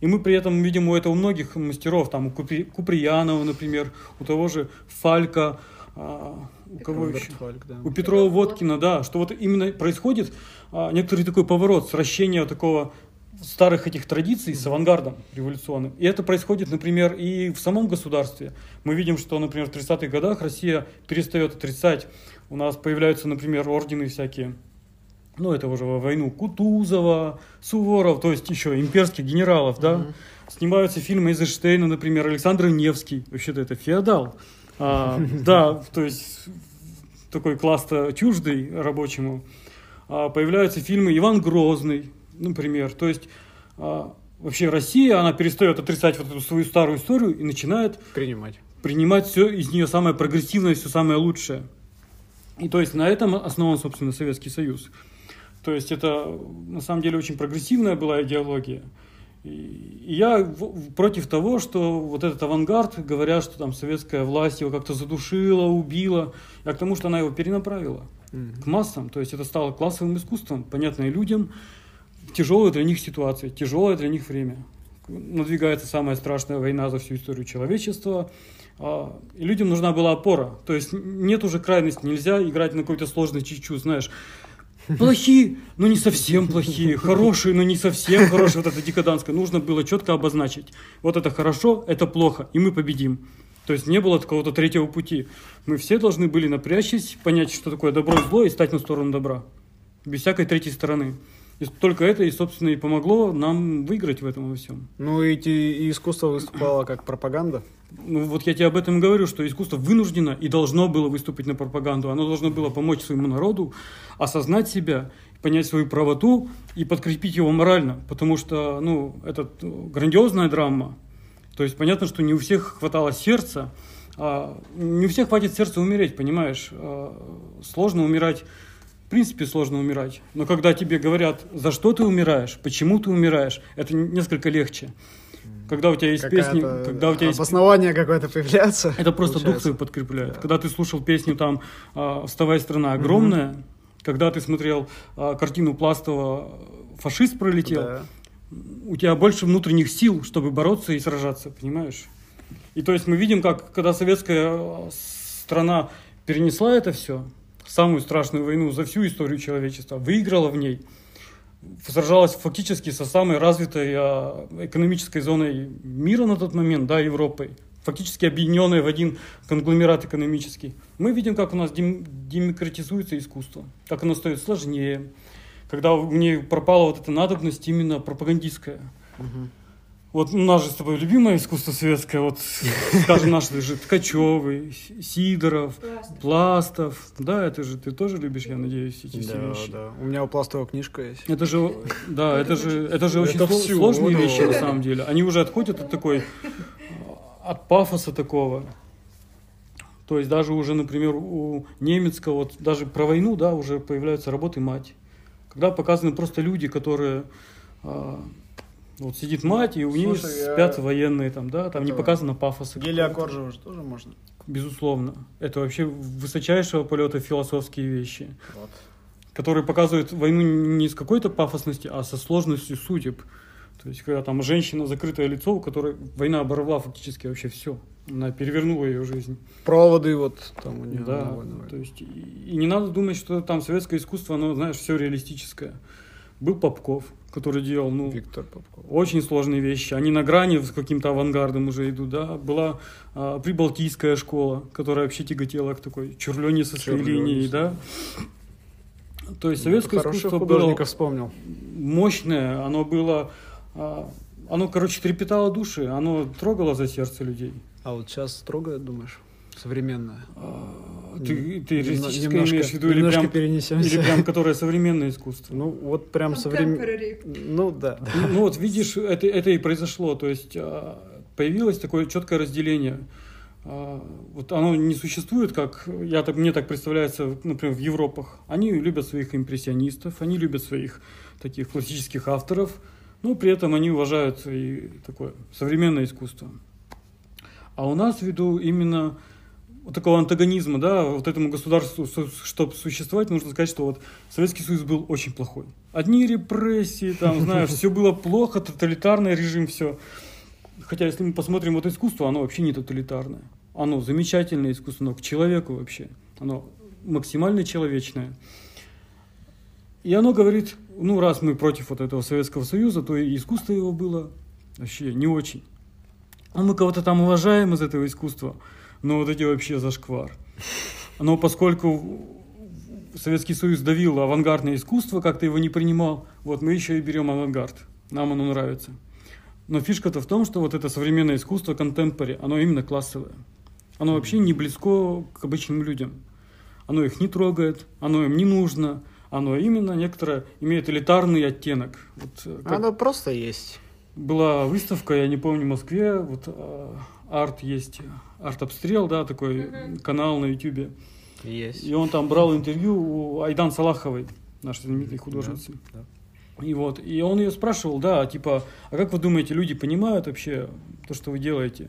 И мы при этом видим у этого многих мастеров, там у Купри- Куприянова, например, у того же Фалька, а, у кого Роберт еще? Фальк, да. У Петрова Водкина, да, что вот именно происходит а, некоторый такой поворот, сращение такого старых этих традиций с авангардом революционным. И это происходит, например, и в самом государстве. Мы видим, что, например, в 30-х годах Россия перестает отрицать. У нас появляются, например, ордены всякие. Ну, это уже во войну Кутузова, Суворов, то есть еще имперских генералов, да. Мгм. Снимаются фильмы Эйзенштейна, например, Александр Невский. Вообще-то это феодал. А, [laughs] да, то есть такой класс-то чуждый рабочему. А, появляются фильмы Иван Грозный, например. То есть а, вообще Россия, она перестает отрицать вот эту свою старую историю и начинает Принимать. принимать все из нее самое прогрессивное, все самое лучшее. И то есть на этом основан, собственно, Советский Союз. То есть это на самом деле очень прогрессивная была идеология. И я против того, что вот этот авангард, говорят, что там советская власть его как-то задушила, убила, я к тому, что она его перенаправила Мгм. к массам. То есть это стало классовым искусством, понятное людям, тяжелая для них ситуация, тяжелое для них время. Надвигается самая страшная война за всю историю человечества. а, И людям нужна была опора. То есть нет уже крайности, нельзя играть на какой-то сложный чуть-чуть, знаешь. Плохие, но не совсем плохие, хорошие, но не совсем хорошие. Вот это декаданское. Нужно было четко обозначить. Вот это хорошо, это плохо, и мы победим. То есть не было какого-то третьего пути. Мы все должны были напрячься, понять, что такое добро и зло, и стать на сторону добра. Без всякой третьей стороны. И только это, и, собственно, и помогло нам выиграть в этом во всем. Ну и, и искусство выступало как пропаганда. Ну, вот я тебе об этом и говорю, что искусство вынуждено и должно было выступить на пропаганду. Оно должно было помочь своему народу осознать себя, понять свою правоту и подкрепить его морально. Потому что, ну, это грандиозная драма. То есть понятно, что не у всех хватало сердца, а не у всех хватит сердца умереть, понимаешь? А, Сложно умирать, в принципе сложно умирать. Но когда тебе говорят, за что ты умираешь, почему ты умираешь, это несколько легче. Когда у тебя есть песни, когда у тебя есть обоснование какое-то появляется. это просто дух получается. свой подкрепляет. Да. Когда ты слушал песню там а, «Вставай, страна огромная», когда ты смотрел а, картину Пластова «Фашист пролетел», Да. у тебя больше внутренних сил, чтобы бороться и сражаться, понимаешь? И то есть мы видим, как когда советская э, страна перенесла это все, самую страшную войну за всю историю человечества, выиграла в ней, сражалась фактически со самой развитой а, экономической зоной мира на тот момент, да, Европой, фактически объединенной в один конгломерат экономический. Мы видим, как у нас дем- демократизуется искусство, как оно стоит сложнее, когда в ней пропала вот эта надобность именно пропагандистская. Мгм. Вот у нас же с тобой любимое искусство советское, вот, скажем, наши же Ткачевый, С- Сидоров, Пластов. Пластов. Да, это же ты тоже любишь, я надеюсь, эти все Да, вещи. да. У меня у Пластова книжка есть. Это же, да, это же, это же очень Это сло- всё, сложные да. вещи на самом деле. Они уже отходят от такой, от пафоса такого. То есть даже уже, например, у Немецкого, вот даже про войну, да, уже появляются работы мать. Когда показаны просто люди, которые а, вот сидит мать, и у нее Слушай, я- спят военные там, да, там не Это- показано пафоса. Гелия. Коржева же тоже можно. Безусловно. Это вообще высочайшего полета философские вещи Вот. которые показывают войну не с какой-то пафосности, а со сложностью судеб. То есть, когда там женщина, закрытое лицо, у которой война оборвала фактически вообще все. Она перевернула ее жизнь. Проводы вот там у нее. да, довольно. то есть, и, и не надо думать, что там советское искусство, оно, знаешь, все реалистическое. Был Попков, который делал, ну, Виктор Попков. очень сложные вещи. Они на грани с каким-то авангардом уже идут, да. Была а, прибалтийская школа, которая вообще тяготела к такой чурлене со своей линией, да. То есть советское Хороших искусство было художников вспомнил. мощное, оно было, а, оно, короче, трепетало души, оно трогало за сердце людей. А вот сейчас строго, думаешь? Современная. А, Ты, ты реалистическое немножко- имеешь в виду или прям, перенесемся. или прям которое современное искусство? Ну, вот прям современное. Ну, да. да. Ну, ну вот видишь, это, это и произошло. То есть а, появилось такое четкое разделение. а, вот оно не существует, как я так, мне так представляется, например, в Европах. Они любят своих импрессионистов, они любят своих таких классических авторов, но при этом они уважают и такое современное искусство. А у нас ввиду именно вот такого антагонизма, да, вот этому государству, чтобы существовать, нужно сказать, что вот Советский Союз был очень плохой. Одни репрессии, там, знаешь, все было плохо, тоталитарный режим, все. Хотя, если мы посмотрим вот искусство, оно вообще не тоталитарное. Оно замечательное искусство, оно к человеку вообще. Оно максимально человечное. И оно говорит, ну, раз мы против вот этого Советского Союза, то и искусство его было вообще не очень. А мы кого-то там уважаем из этого искусства, но вот эти вообще зашквар. Но поскольку Советский Союз давил авангардное искусство, как-то его не принимал, вот мы еще и берем авангард. Нам оно нравится. Но фишка-то в том, что вот это современное искусство, контемпори, оно именно классовое. Оно вообще не близко к обычным людям. Оно их не трогает, оно им не нужно, оно именно некоторое имеет элитарный оттенок. Вот, э, оно просто есть. Была выставка, я не помню, в Москве, вот э, арт есть, арт-обстрел, да, такой uh-huh. канал на ютюбе. Есть. И он там брал интервью у Айдан Салаховой, нашей знаменитой художницы. Да, да. И вот, и он ее спрашивал, да, типа, а как вы думаете, люди понимают вообще то, что вы делаете?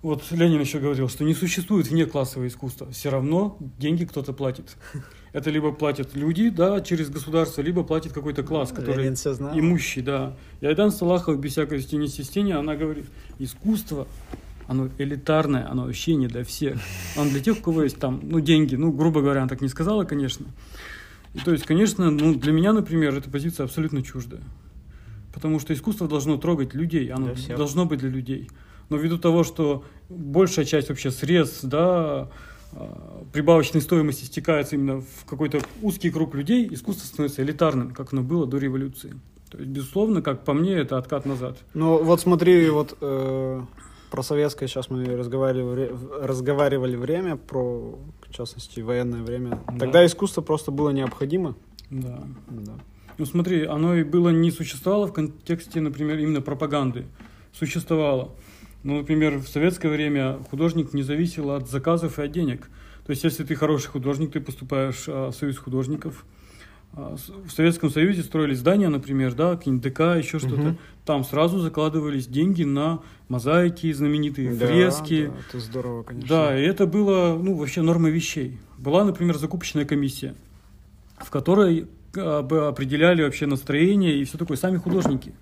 Вот Ленин еще говорил, что не существует внеклассовое искусство. Все равно деньги кто-то платит. Это либо платят люди, да, через государство, либо платит какой-то класс, который имущий, да. И Айдан Салахов без всякой стени стени, она говорит, искусство, оно элитарное, оно вообще не для всех. Оно для тех, у кого есть там, ну, деньги. Ну, грубо говоря, она так не сказала, конечно. И, то есть, конечно, ну, для меня, например, эта позиция абсолютно чуждая. Потому что искусство должно трогать людей, оно должно быть для людей. Но ввиду того, что большая часть вообще средств, да, а, прибавочной стоимости стекается именно в какой-то узкий круг людей, искусство становится элитарным, как оно было до революции. То есть, безусловно, как по мне, это откат назад. Ну, вот смотри, вот э, про советское сейчас мы разговаривали, разговаривали время, про, в частности, военное время. Да. Тогда искусство просто было необходимо. Да. да. Ну, смотри, оно и было не существовало в контексте, например, именно пропаганды. Существовало. Ну, например, в советское время художник не зависел от заказов и от денег. То есть, если ты хороший художник, ты поступаешь а, в Союз художников. А, в Советском Союзе строили здания, например, да, какие-нибудь ДК, еще что-то. Угу. Там сразу закладывались деньги на мозаики знаменитые, да, фрески. Да, это здорово, конечно. Да, и это было, ну, вообще нормой вещей. Была, например, закупочная комиссия, в которой а, определяли вообще настроение и все такое сами художники.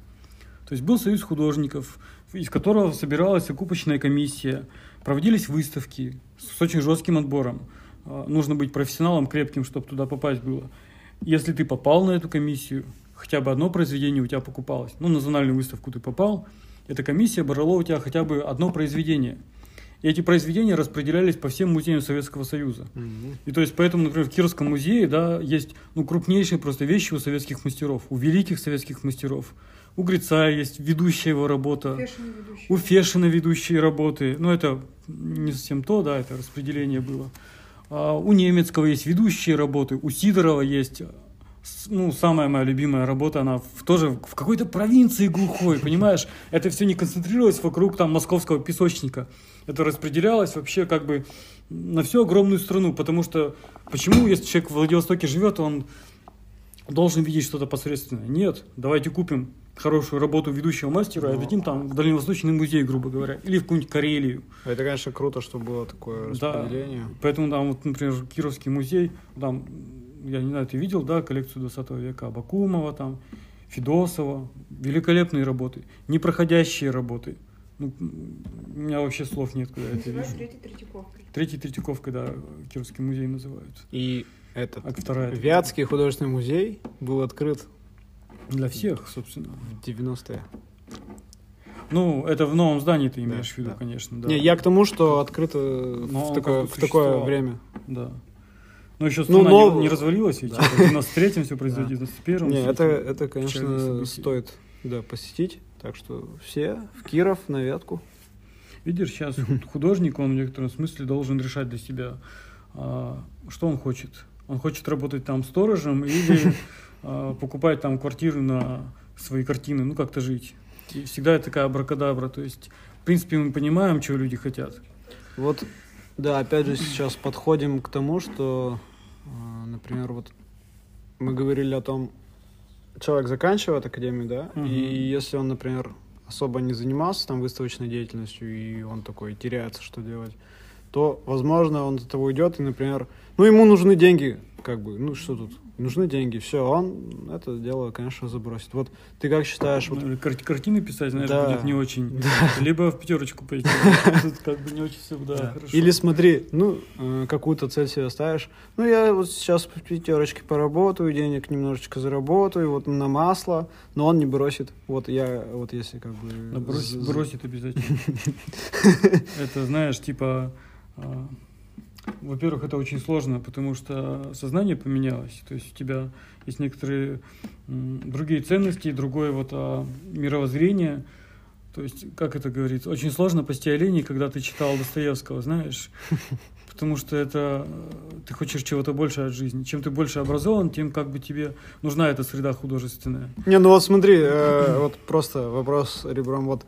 То есть был союз художников, из которого собиралась окупочная комиссия, проводились выставки с очень жестким отбором. А, нужно быть профессионалом крепким, чтобы туда попасть было. Если ты попал на эту комиссию, хотя бы одно произведение у тебя покупалось, ну, на национальную выставку ты попал, эта комиссия брала у тебя хотя бы одно произведение. И эти произведения распределялись по всем музеям Советского Союза. Mm-hmm. И то есть поэтому, например, в Кировском музее да, есть ну, крупнейшие просто вещи у советских мастеров, у великих советских мастеров. У Грица есть ведущая его работа. У Фешина ведущие работы. Ну, это не совсем то, да, это распределение было. А у Немецкого есть ведущие работы. У Сидорова есть ну, самая моя любимая работа, она в, тоже в какой-то провинции глухой, понимаешь? Это все не концентрировалось вокруг там московского песочника. Это распределялось вообще как бы на всю огромную страну, потому что почему, если человек в Владивостоке живет, он должен видеть что-то посредственное? Нет, давайте купим хорошую работу ведущего мастера, ну, и дадим там в Дальневосточный музей, грубо говоря, или в какую-нибудь Карелию. Это, конечно, круто, что было такое распределение. Да, поэтому там, вот, например, Кировский музей, там, я не знаю, ты видел, да, коллекцию 20 века, Бакумова там, Федосова, великолепные работы, непроходящие работы. Ну, у меня вообще слов нет, когда это вижу. Третий Третьяковкой. Третий Третьяковкой, да, Кировский музей называют. И этот, а вторая, Вятский художественный музей был открыт для всех, собственно. В 90-е. Ну, это в новом здании ты имеешь да, в виду, да. конечно, да. Не, я к тому, что открыто Но в такое, в такое время. Да. Но еще ну, но... не, не развалилась, ведь [laughs] да. в 93-м все произойдет, в 91-м. Не, это, это, конечно, стоит да, посетить. Так что все в Киров, на Вятку. Видишь, сейчас [laughs] художник, он в некотором смысле должен решать для себя, а, что он хочет. Он хочет работать там сторожем или [laughs] покупать там квартиры на свои картины, ну как-то жить. И всегда это такая абракадабра. То есть, в принципе, мы понимаем, чего люди хотят. Вот, да, опять же, сейчас подходим к тому, что, э, например, вот мы говорили о том, человек заканчивает академию, да, Мгм. и если он, например, особо не занимался там выставочной деятельностью, и он такой теряется, что делать, то, возможно, он от того уйдет, и, например, ну, ему нужны деньги, как бы, ну, что тут, нужны деньги, все, он это дело, конечно, забросит. Вот ты как считаешь, вот Ну, кар- картины писать, знаешь, Да. будет не очень. Либо в пятерочку пойти. [laughs] Тут как бы не очень все, да, Да. хорошо. Или смотри, ну, э, какую-то цель себе ставишь. Ну, я вот сейчас в пятерочке поработаю, денег немножечко заработаю, вот на масло, но он не бросит. Вот я, вот если как бы... Да, бросит, з- з- бросит обязательно. [laughs] Это, знаешь, типа, а, во-первых, это очень сложно, потому что сознание поменялось. То есть у тебя есть некоторые другие ценности, другое вот а, мировоззрение. То есть, как это говорится, очень сложно пасти оленей, когда ты читал Достоевского, знаешь, [laughs] потому что это э, ты хочешь чего-то больше от жизни. Чем ты больше образован, тем как бы тебе нужна эта среда художественная. Не, ну вот смотри, э, [coughs] вот просто вопрос ребром, вот,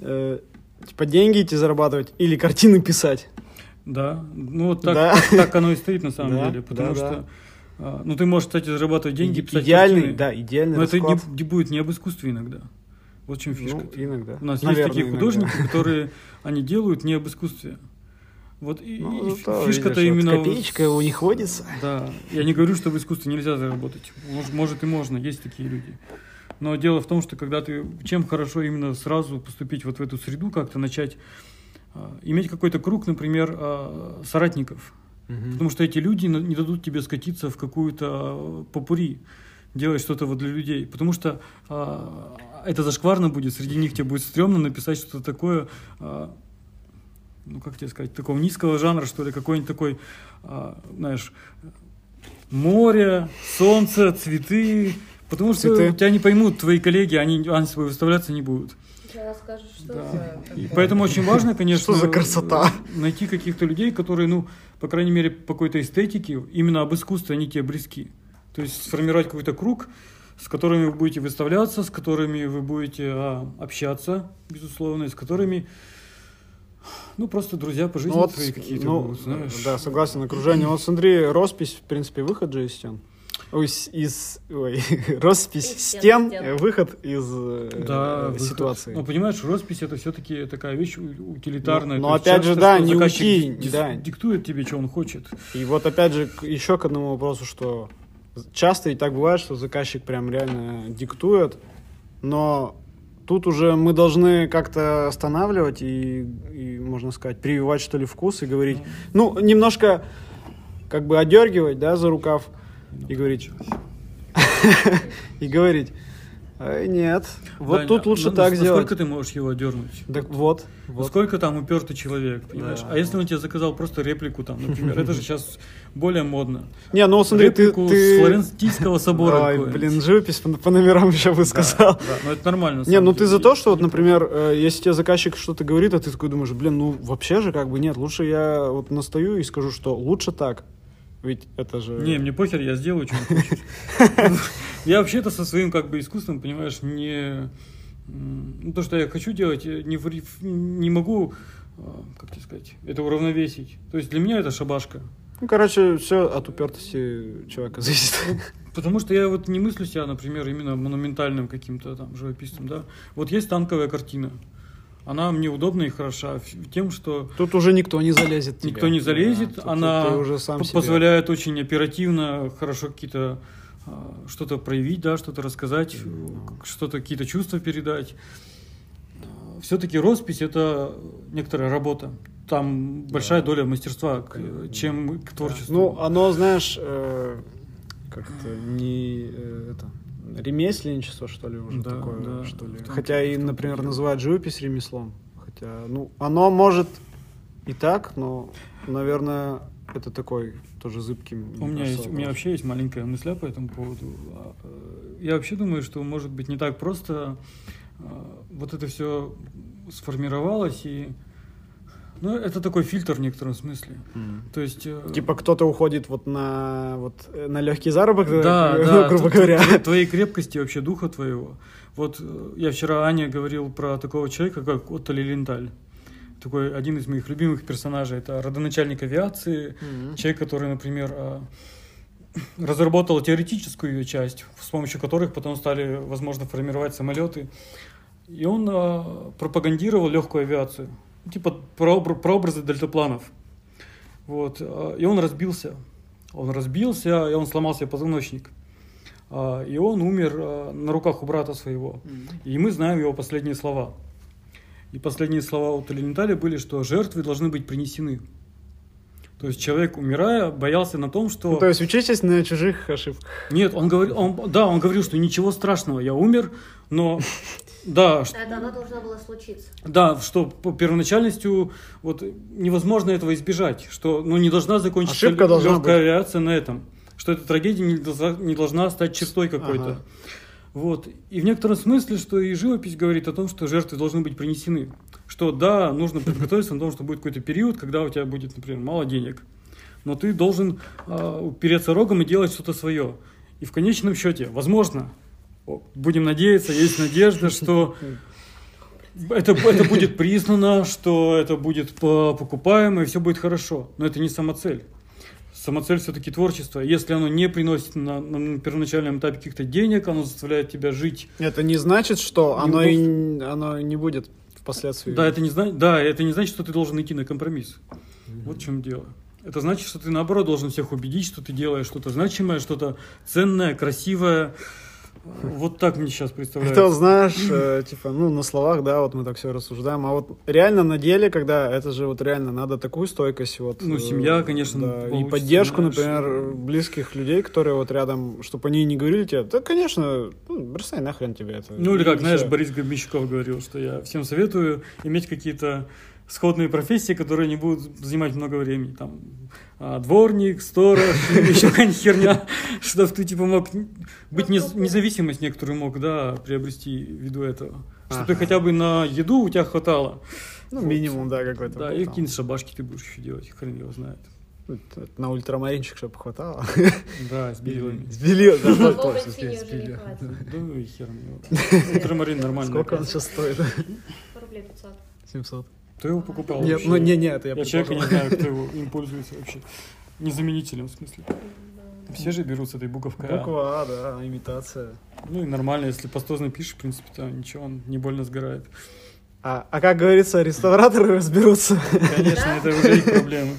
э, типа деньги идти зарабатывать или картины писать? Да, ну вот так, Да. так, так оно и стоит на самом Да, деле, потому да, что, да. а, ну ты можешь, кстати, зарабатывать деньги, писать идеальный, картины, да, идеальный но это не, расклад. не будет не об искусстве иногда. Вот в чем фишка. Ну, иногда. У нас Наверное, есть такие иногда. художники, [laughs] которые они делают не об искусстве. Вот и, Ну, и зато, фишка-то видишь, вот именно... копеечка у них водится. Да, я не говорю, что в искусстве нельзя заработать. Может, может и можно, есть такие люди. Но дело в том, что когда ты... Чем хорошо именно сразу поступить вот в эту среду, как-то начать иметь какой-то круг, например, а, соратников. Потому что эти люди не дадут тебе скатиться в какую-то попури, делать что-то вот для людей. Потому что а, это зашкварно будет, среди них тебе будет стрёмно написать что-то такое, а, ну как тебе сказать, такого низкого жанра, что ли, какой-нибудь такой, а, знаешь, море, солнце, цветы. Потому что Цветы. тебя не поймут твои коллеги, они, они с тобой выставляться не будут. Сейчас скажешь, что Да. за И поэтому очень важно, конечно, Что за красота? найти каких-то людей, которые, ну, по крайней мере, по какой-то эстетике, именно об искусстве они тебе близки. То есть сформировать какой-то круг, с которыми вы будете выставляться, с которыми вы будете а, общаться, безусловно, и с которыми, ну, просто друзья по жизни Ну вот, твои какие-то ну, будут, знаешь. Да, согласен, окружение. Вот смотри, роспись, в принципе, выход же из стен. С- из, ой, [laughs] роспись Из стен, стен, выход из Да, э, выход. ситуации. Ну, понимаешь, роспись это все-таки такая вещь утилитарная. Ну, То есть но опять же, часто, да, что не уйти, дис- да. диктует тебе, что он хочет. И вот опять же, еще к одному вопросу, что часто и так бывает, что заказчик прям реально диктует, но тут уже мы должны как-то останавливать и, и, можно сказать, прививать, что ли, вкус и говорить, ну, немножко как бы одергивать, да, за рукав [laughs] и говорить, и говорить, «Ай, нет, вот Да, тут лучше на- так сделать. ты можешь его дернуть? Так вот, вот. Сколько там упертый человек, понимаешь? Да. А если он тебе заказал просто реплику там, например, это же [laughs] сейчас более модно. Не, ну смотри, ты... Реплику ты... с Флорентийского собора. Ой, блин, живопись по, по номерам еще бы Да, сказал. Да, но это нормально. Не, ну ты за то, что вот, например, э, если тебе заказчик что-то говорит, а ты такой думаешь, блин, ну вообще же как бы нет, лучше я вот настаю и скажу, что лучше так. Ведь это же... Не, мне похер, я сделаю, что [laughs] хочет. Я вообще-то со своим как бы искусством, понимаешь, не... Ну, то, что я хочу делать, я не, не могу, а, как тебе сказать, это уравновесить. То есть для меня это шабашка. Ну, короче, все от упертости человека зависит. Потому что я вот не мыслю себя, например, именно монументальным каким-то там живописцем, да. Вот есть танковая картина. Она мне удобна и хороша тем, что Тут уже никто не залезет. тебе. никто не залезет, Да, тут она уже сам п- себе. позволяет очень оперативно, хорошо какие-то а, что-то проявить, да, что-то рассказать, к- что-то какие-то чувства передать. Все-таки роспись это некоторая работа. Там большая доля мастерства, к- чем к творчеству. Ну, оно, знаешь, э, как-то не э, это ремесленничество, что ли, уже Да, такое, да, что ли. том- Хотя и, например, называют живопись ремеслом. Хотя, ну, оно может и так, но, наверное, это такой тоже зыбкий. мне У меня, есть, у меня вообще есть маленькая мысля по этому поводу. А, э, Я вообще думаю, что может быть не так просто а, вот это все сформировалось и Ну, это такой фильтр в некотором смысле. М. То есть... э, Типа кто-то уходит вот на вот э, на легкий заработок, Да, да, грубо говоря. Твоей крепкости вообще духа твоего. Вот э, я вчера Ане говорил про такого человека, как Отто Лиленталь. Такой один из моих любимых персонажей. Это родоначальник авиации, Мгм. человек, который, например, э, разработал теоретическую ее часть, с помощью которых потом стали, возможно, формировать самолеты. И он э, пропагандировал легкую авиацию, Типа прообр- прообразы дельтапланов. Вот. э, И он разбился. Он разбился, и он сломал себе позвоночник. А, И он умер э, на руках у брата своего. И мы знаем его последние слова. И последние слова у Талентали были, что жертвы должны быть принесены. То есть человек, умирая, боялся на том, что... Ну, то есть учитесь на чужих ошибках. Нет, он говорил, он, да, он говорил, что ничего страшного, я умер, но да, ш- Это оно должно было случиться. да, что по первоначальностью вот невозможно этого избежать, что ну не должна закончиться Ошибка должна легкая быть. авиация на этом, что эта трагедия не должна, не должна стать чертой какой-то. Ага. Вот. И в некотором смысле, что и живопись говорит о том, что жертвы должны быть принесены. Что да, нужно подготовиться на том, что будет какой-то период, когда у тебя будет, например, мало денег. Но ты должен а, упереться рогом и делать что-то свое. И в конечном счете, возможно, будем надеяться, есть надежда, что это, это будет признано, что это будет по- покупаемо, и все будет хорошо. Но это не самоцель. Самоцель все-таки творчество. Если оно не приносит на, на первоначальном этапе каких-то денег, оно заставляет тебя жить. Это не значит, что оно, и, оно не будет впоследствии. Да, это не, да, это не значит, что ты должен идти на компромисс. Вот в чем дело. Это значит, что ты наоборот должен всех убедить, что ты делаешь что-то значимое, что-то ценное, красивое. Вот так мне сейчас представляется. Это, знаешь, э, типа, ну, на словах, да, вот мы так все рассуждаем, а вот реально на деле, когда это же вот реально надо такую стойкость, вот. Ну, э, семья, конечно, да, и поддержку, знаешь, например, близких людей, которые вот рядом, чтобы они не говорили тебе, да, конечно, ну, бросай нахрен тебе это. Ну или как, знаешь, всё. Борис Гребенщиков говорил, что я всем советую иметь какие-то сходные профессии, которые не будут занимать много времени. Там а, дворник, сторож, [laughs] еще какая-нибудь херня, [laughs] чтобы ты типа мог быть нез- независимость некоторую мог, да, приобрести ввиду этого. Чтобы ты хотя бы на еду у тебя хватало. Ну, минимум, да, какой-то. Да, и какие-нибудь шабашки ты будешь еще делать, хрен его знает. На ультрамаринчик, чтобы хватало. [laughs] Да, с белилами. С белье, да, точно, с хватит. Да и хер мне. Ультрамарин нормально. Сколько он сейчас стоит? Рублей 500. 700. Кто его покупал? Нет, вообще? ну не, не, это я Я человека не знаю, кто его [laughs] им пользуется вообще. Незаменителем, в смысле. Все же берут с этой буковкой А. Буква А, да, имитация. Ну и нормально, если пастозно пишешь, в принципе, то ничего, он не больно сгорает. А, а как говорится, реставраторы разберутся. Конечно, это уже их проблемы.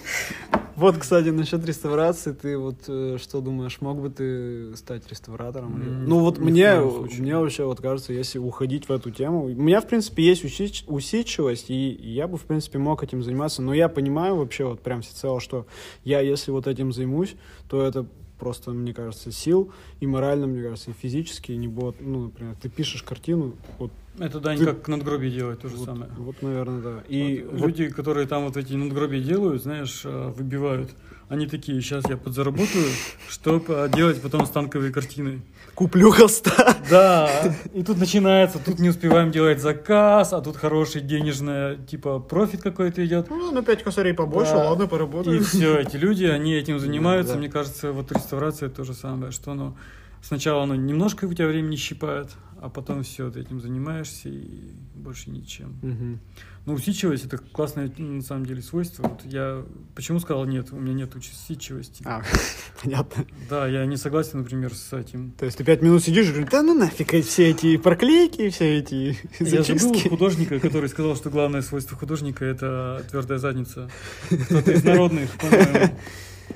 Вот, кстати, насчет реставрации, ты вот э, что думаешь, мог бы ты стать реставратором? М, Ну вот мне, мне вообще вот кажется, если уходить в эту тему, у меня, в принципе, есть усидч- усидчивость, и я бы, в принципе, мог этим заниматься, но я понимаю вообще вот прям всецело, что я, если вот этим займусь, то это просто, мне кажется, сил и морально, мне кажется, и физически не будет, ну, например, ты пишешь картину, вот, Это, Дань, Ты- как надгробие делает то же вот, самое. вот, наверное, да. И Вот вот люди, которые там вот эти надгробия делают, знаешь, э, выбивают, они такие, сейчас я подзаработаю, чтобы делать потом станковые картины. куплю холста. Да, и тут начинается, тут не успеваем делать заказ, а тут хороший денежный, типа, профит какой-то идет. Ну, на 5 косарей побольше, Да. ладно, И поработаю. все, эти люди, они этим занимаются. Да. Мне кажется, вот реставрация то же самое, что оно сначала оно немножко у тебя времени щипает, а потом все, ты этим занимаешься и больше ничем. Мгм. Ну, усидчивость это классное на самом деле свойство. Вот я почему сказал нет, у меня нет усидчивости. А, [laughs] понятно. Да, я не согласен, например, с этим. То есть ты пять минут сидишь и говоришь, да ну нафиг все эти проклейки, все эти [laughs] Я забыл зачистки. художника, который сказал, что главное свойство художника это твердая задница. [laughs] Кто-то из народных, по-моему.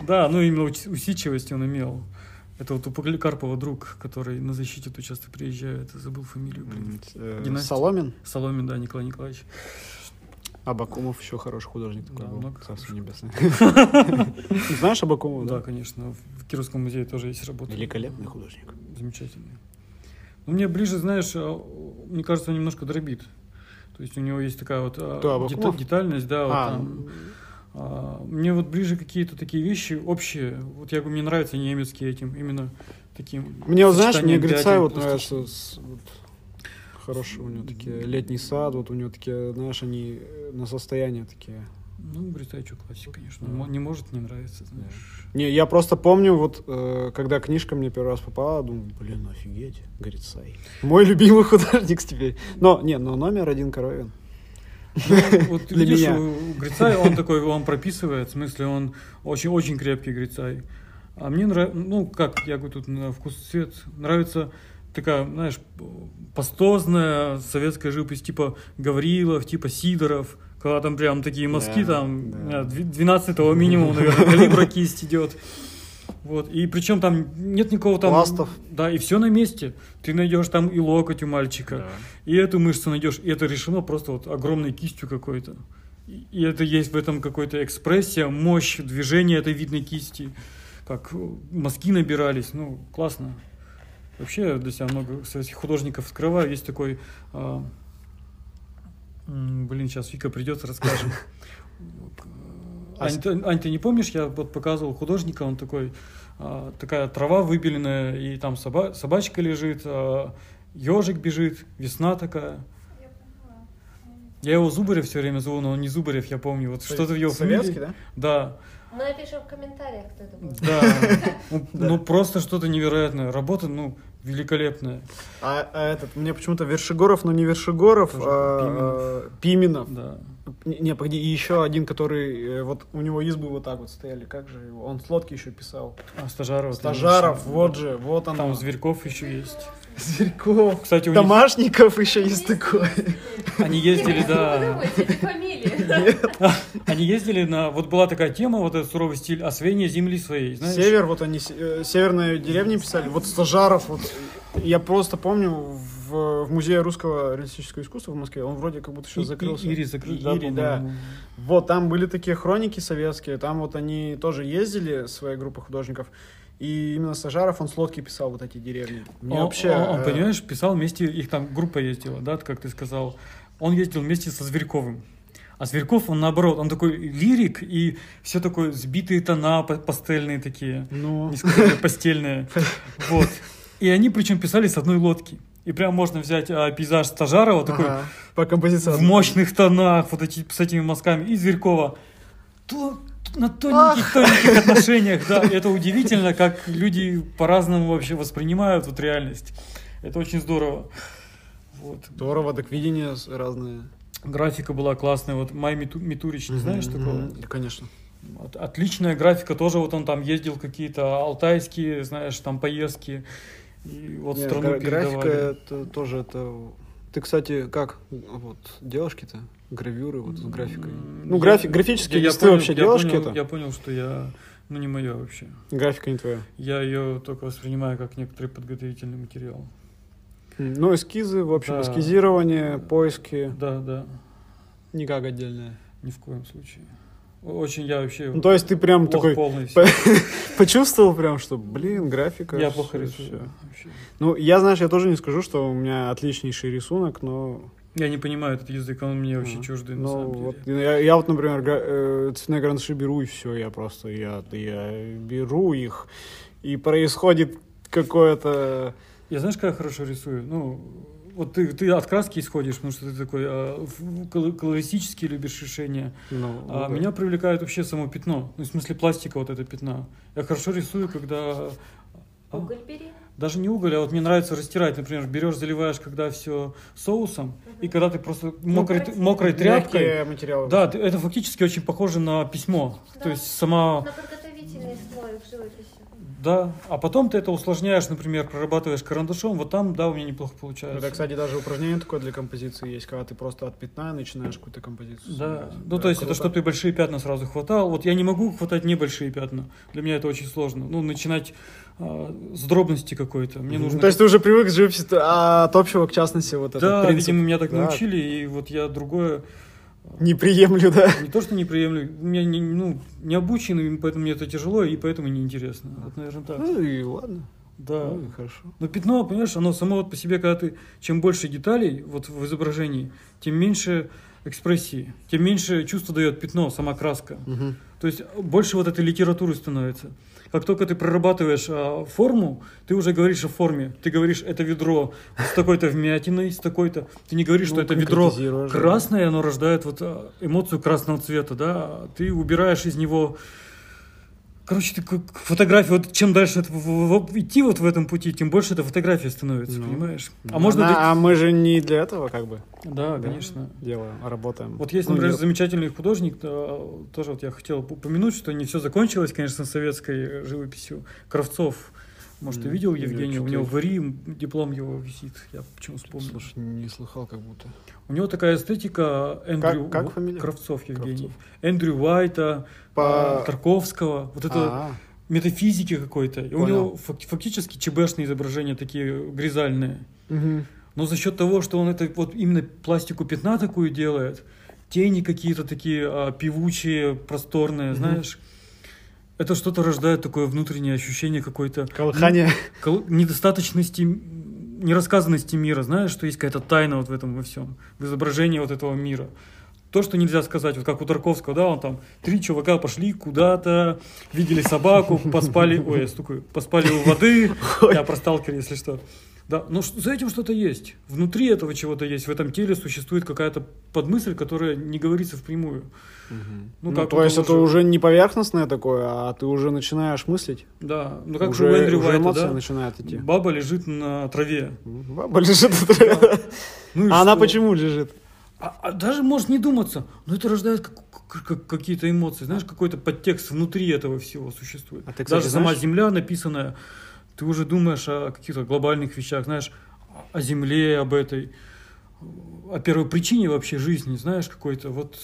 Да, ну именно ус- усидчивость он имел. Это вот у Поликарпова друг, который на защите тут часто приезжает. Забыл фамилию. блин. Э. Соломин, Соломин, да, Николай Николаевич. Абакумов еще хороший художник такой Да, был, много царство небесное. Знаешь Абакумова, Да, конечно. В Кировском музее тоже есть работа. Великолепный художник. Замечательный. Ну, мне ближе, знаешь, а, мне кажется, он немножко дробит. То есть у него есть такая вот а, детальность, да, вот А, там. А, мне вот ближе какие-то такие вещи общие. Вот я говорю, мне нравятся немецкие этим, именно таким. Мне вот, знаешь, мне пластичных. нравится. с- вот Хороший у него такие летний сад, вот у него такие, знаешь, они э, на состояние такие Ну, Грицай что, классик, конечно. Мо- Не может не нравиться, знаешь. Не, я просто помню, вот э, когда книжка мне первый раз попала, думаю, блин, офигеть, Грицай. Мой любимый [laughs] художник теперь. Но, не, но номер один Коровин. Ну, вот Для видишь, Грицай, он такой, он прописывает, в смысле, он очень-очень крепкий Грицай. А мне нравится, ну, как, я говорю, тут на вкус цвет, нравится такая, знаешь, пастозная советская живопись, типа Гаврилов, типа Сидоров, когда там прям такие мазки, Да, там, да. 12 минимум, наверное, калибра кисть идет. Вот. И причем там нет никакого там... Пластов. Да, и все на месте. Ты найдешь там и локоть у мальчика, и эту мышцу найдешь. И это решено просто вот огромной кистью какой-то. И это есть в этом какой-то экспрессия, мощь движения этой видной кисти. Как э, мазки набирались. Ну, классно. Вообще я для себя много советских художников скрываю. Есть такой... а, блин, сейчас Вика придет, расскажем. [laughs] А Ань, ты, Ань, ты не помнишь, я вот показывал художника, он такой, а, такая трава выбеленная, и там соба- собачка лежит, ежик бежит, весна такая. Я его Зубарев все время зову, но он не Зубарев, я помню. Вот что-то в его Советский, фамилии. да? Да, Мы напишем в комментариях, кто это был. да. [laughs] Ну, Да. Ну, просто что-то невероятное. Работа, ну, великолепная. А, а этот, мне почему-то Вершигоров, но не Вершигоров, Тоже а, а, Пименов. Да. Не, погоди, и еще один, который, э, вот у него избы вот так вот стояли, как же его, он с лодки еще писал. А Стажаров. Стажаров, вот же, вот он. Там Зверьков еще есть. Зверьков. Кстати, у них Домашников еще есть такой. они ездили, да. Они ездили на... Вот была такая тема, вот этот суровый стиль освоения земли своей, знаешь? Север, вот они, э, северные деревни писали, вот Стажаров, вот. Я просто помню, в, в музее русского реалистического искусства в Москве, он вроде как будто И- сейчас и- закрылся. Ири закрыт, И- да, Ири, да. Вот, там были такие хроники советские, там вот они тоже ездили, своя группа художников, и именно Стажаров, он с лодки писал вот эти деревни. Мне Он, вообще... он, он, э, понимаешь, писал вместе, их там группа ездила, да, как ты сказал. Он ездил вместе со Зверьковым. А Зверьков, он наоборот, он такой лирик, и все такое сбитые тона, па- пастельные такие, Ну, не сказать, постельные. Вот. И они причем писали с одной лодки. И прям можно взять а, пейзаж Стажарова, такой ага, по композиции. в мощных тонах, вот эти, с этими мазками, и Зверькова. То- на тоненьких-тоненьких отношениях, да. Это удивительно, как люди по-разному вообще воспринимают вот реальность. Это очень здорово. Вот. Здорово, так видение с- разные. Графика была классная. Вот Май Миту- Митурич, не знаешь такого? мгм, Конечно. Отличная графика тоже. Вот он там ездил какие-то алтайские, знаешь, там поездки. И вот Не, страну гра- графика это тоже это. Ты, кстати, как вот делашки-то, гравюры вот с графикой. Ну я- график, графические я- я листы понял- вообще я делашки понял- это. Я понял, что я, ну не мое вообще. Графика не твоя. Я ее только воспринимаю как некоторый подготовительный материал. Ну эскизы, в общем, Да. эскизирование, поиски, Да, да, не как отдельное. ни в коем случае. Очень я вообще Ну то есть ты прям такой [laughs] почувствовал прям, что, блин, графика. Я плохо рисую. Ну я, знаешь, я тоже не скажу, что у меня отличнейший рисунок, но Я не понимаю этот язык, он мне вообще Ага. чуждый на Ну, самом деле. вот я, я вот, например, га- э, цветные карандаши беру, и все, я просто, я, я беру их, и происходит какое-то... Я знаешь, как я хорошо рисую? Ну, вот ты, ты от краски исходишь, потому что ты такой а, в- кол- колористические любишь решения. Ну, А вот меня привлекает вообще само пятно. Ну, в смысле пластика вот это пятно. Я хорошо рисую, когда... а, Уголь бери. Даже не уголь, а вот мне нравится растирать. Например, берешь, заливаешь, когда все соусом, и когда ты просто мокрой, Мокрой мокрой тряпкой... мягкие материалы. Да, это фактически очень похоже на письмо. Да. То есть сама... На подготовительный слой в живописи. Да, а потом ты это усложняешь, например, прорабатываешь карандашом, вот там, да, у меня неплохо получается. Это, кстати, даже упражнение такое для композиции есть, когда ты просто от пятна начинаешь какую-то композицию. Да, собирать. ну то есть круто. это чтобы ты большие пятна сразу хватал. Вот я не могу хватать небольшие пятна. Для меня это очень сложно. Ну, начинать с дробности какой-то. Мне нужно... То есть ты уже привык к живописи, а от общего к частности вот этот да, принцип. видимо, меня так Да. научили, и вот я другое Не приемлю, да. не то, что не приемлю, меня не, ну, не обучен, поэтому мне это тяжело, и поэтому неинтересно. Вот, наверное, так. Ну и ладно. Да. Ну и хорошо. Но пятно, понимаешь, оно само вот по себе, когда ты, чем больше деталей вот в изображении, тем меньше экспрессии, тем меньше чувства дает пятно, сама краска. Мгм. То есть больше вот этой литературы становится. Как только ты прорабатываешь а, форму, ты уже говоришь о форме. Ты говоришь, это ведро с такой-то вмятиной, с такой-то. Ты не говоришь, Ну, что это ведро красное, оно рождает вот а, эмоцию красного цвета, да. Ты убираешь из него Короче, ты как фотография, вот чем дальше это идти вот в этом пути, тем больше эта фотография становится, Ну. понимаешь? А Она- можно... а мы же не для этого как бы Да, да, конечно. делаем, работаем. Вот есть, Ну, например, нет. замечательный художник, тоже вот я хотел упомянуть, что не все закончилось, конечно, советской живописью. Кравцов, может, ты видел Евгения? У него в Ри диплом его висит, я почему вспомнил. Слушай, не слыхал как будто. У него такая эстетика Эндрю как В- фамилия? Кравцов Евгений. Кравцов. Эндрю Уайта, По- а, Тарковского. Вот это А, метафизики какой-то. И у него фак- фактически ЧБшные изображения такие грязальные. мгм. Но за счет того, что он это вот именно пластику пятна такую делает, тени какие-то такие а, певучие, просторные, Мгм. знаешь, это что-то рождает такое внутреннее ощущение какой-то Колыхание. кол- недостаточности, нерассказанности мира, знаешь, что есть какая-то тайна вот в этом во всем, в изображении вот этого мира. То, что нельзя сказать, вот как у Тарковского, да, он там, три чувака пошли куда-то, видели собаку, поспали, ой, я стукаю, поспали у воды, я про сталкера, если что. Да, но за этим что-то есть. Внутри этого чего-то есть. В этом теле существует какая-то подмысль, которая не говорится впрямую. Ну, Ну, как то вот есть это уже не поверхностное такое, а ты уже начинаешь мыслить. Да, ну как уже, у Эндрю уже Уайта, эмоции да? начинают идти. Баба лежит на траве. Баба лежит. на траве. Ну А она почему лежит? А, а даже может не думаться, но это рождает как- как- как- какие-то эмоции, знаешь, какой-то подтекст внутри этого всего существует. А ты, кстати, даже сама знаешь- Земля написанная, ты уже думаешь о каких-то глобальных вещах, знаешь, о Земле, об этой, о первой причине вообще жизни, знаешь, какой-то. Вот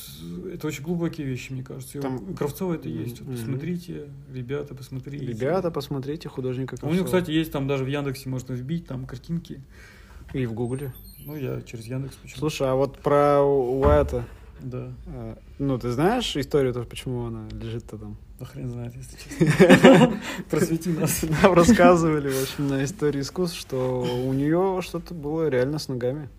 это очень глубокие вещи, мне кажется. И Там- у Кравцова это есть. Вот посмотрите, ребята, посмотрите. Ребята, посмотрите художника У него, Кравцова. кстати, есть там даже в Яндексе можно вбить там картинки. И в Гугле. Ну, я через Яндекс почему Слушай, а вот про Уайта, Да. э, ну, ты знаешь историю тоже, почему она лежит-то там? Да хрен знает, если честно. [laughs] Просвети нас. Нам рассказывали, в общем, на истории искусств, что у нее что-то было реально с ногами.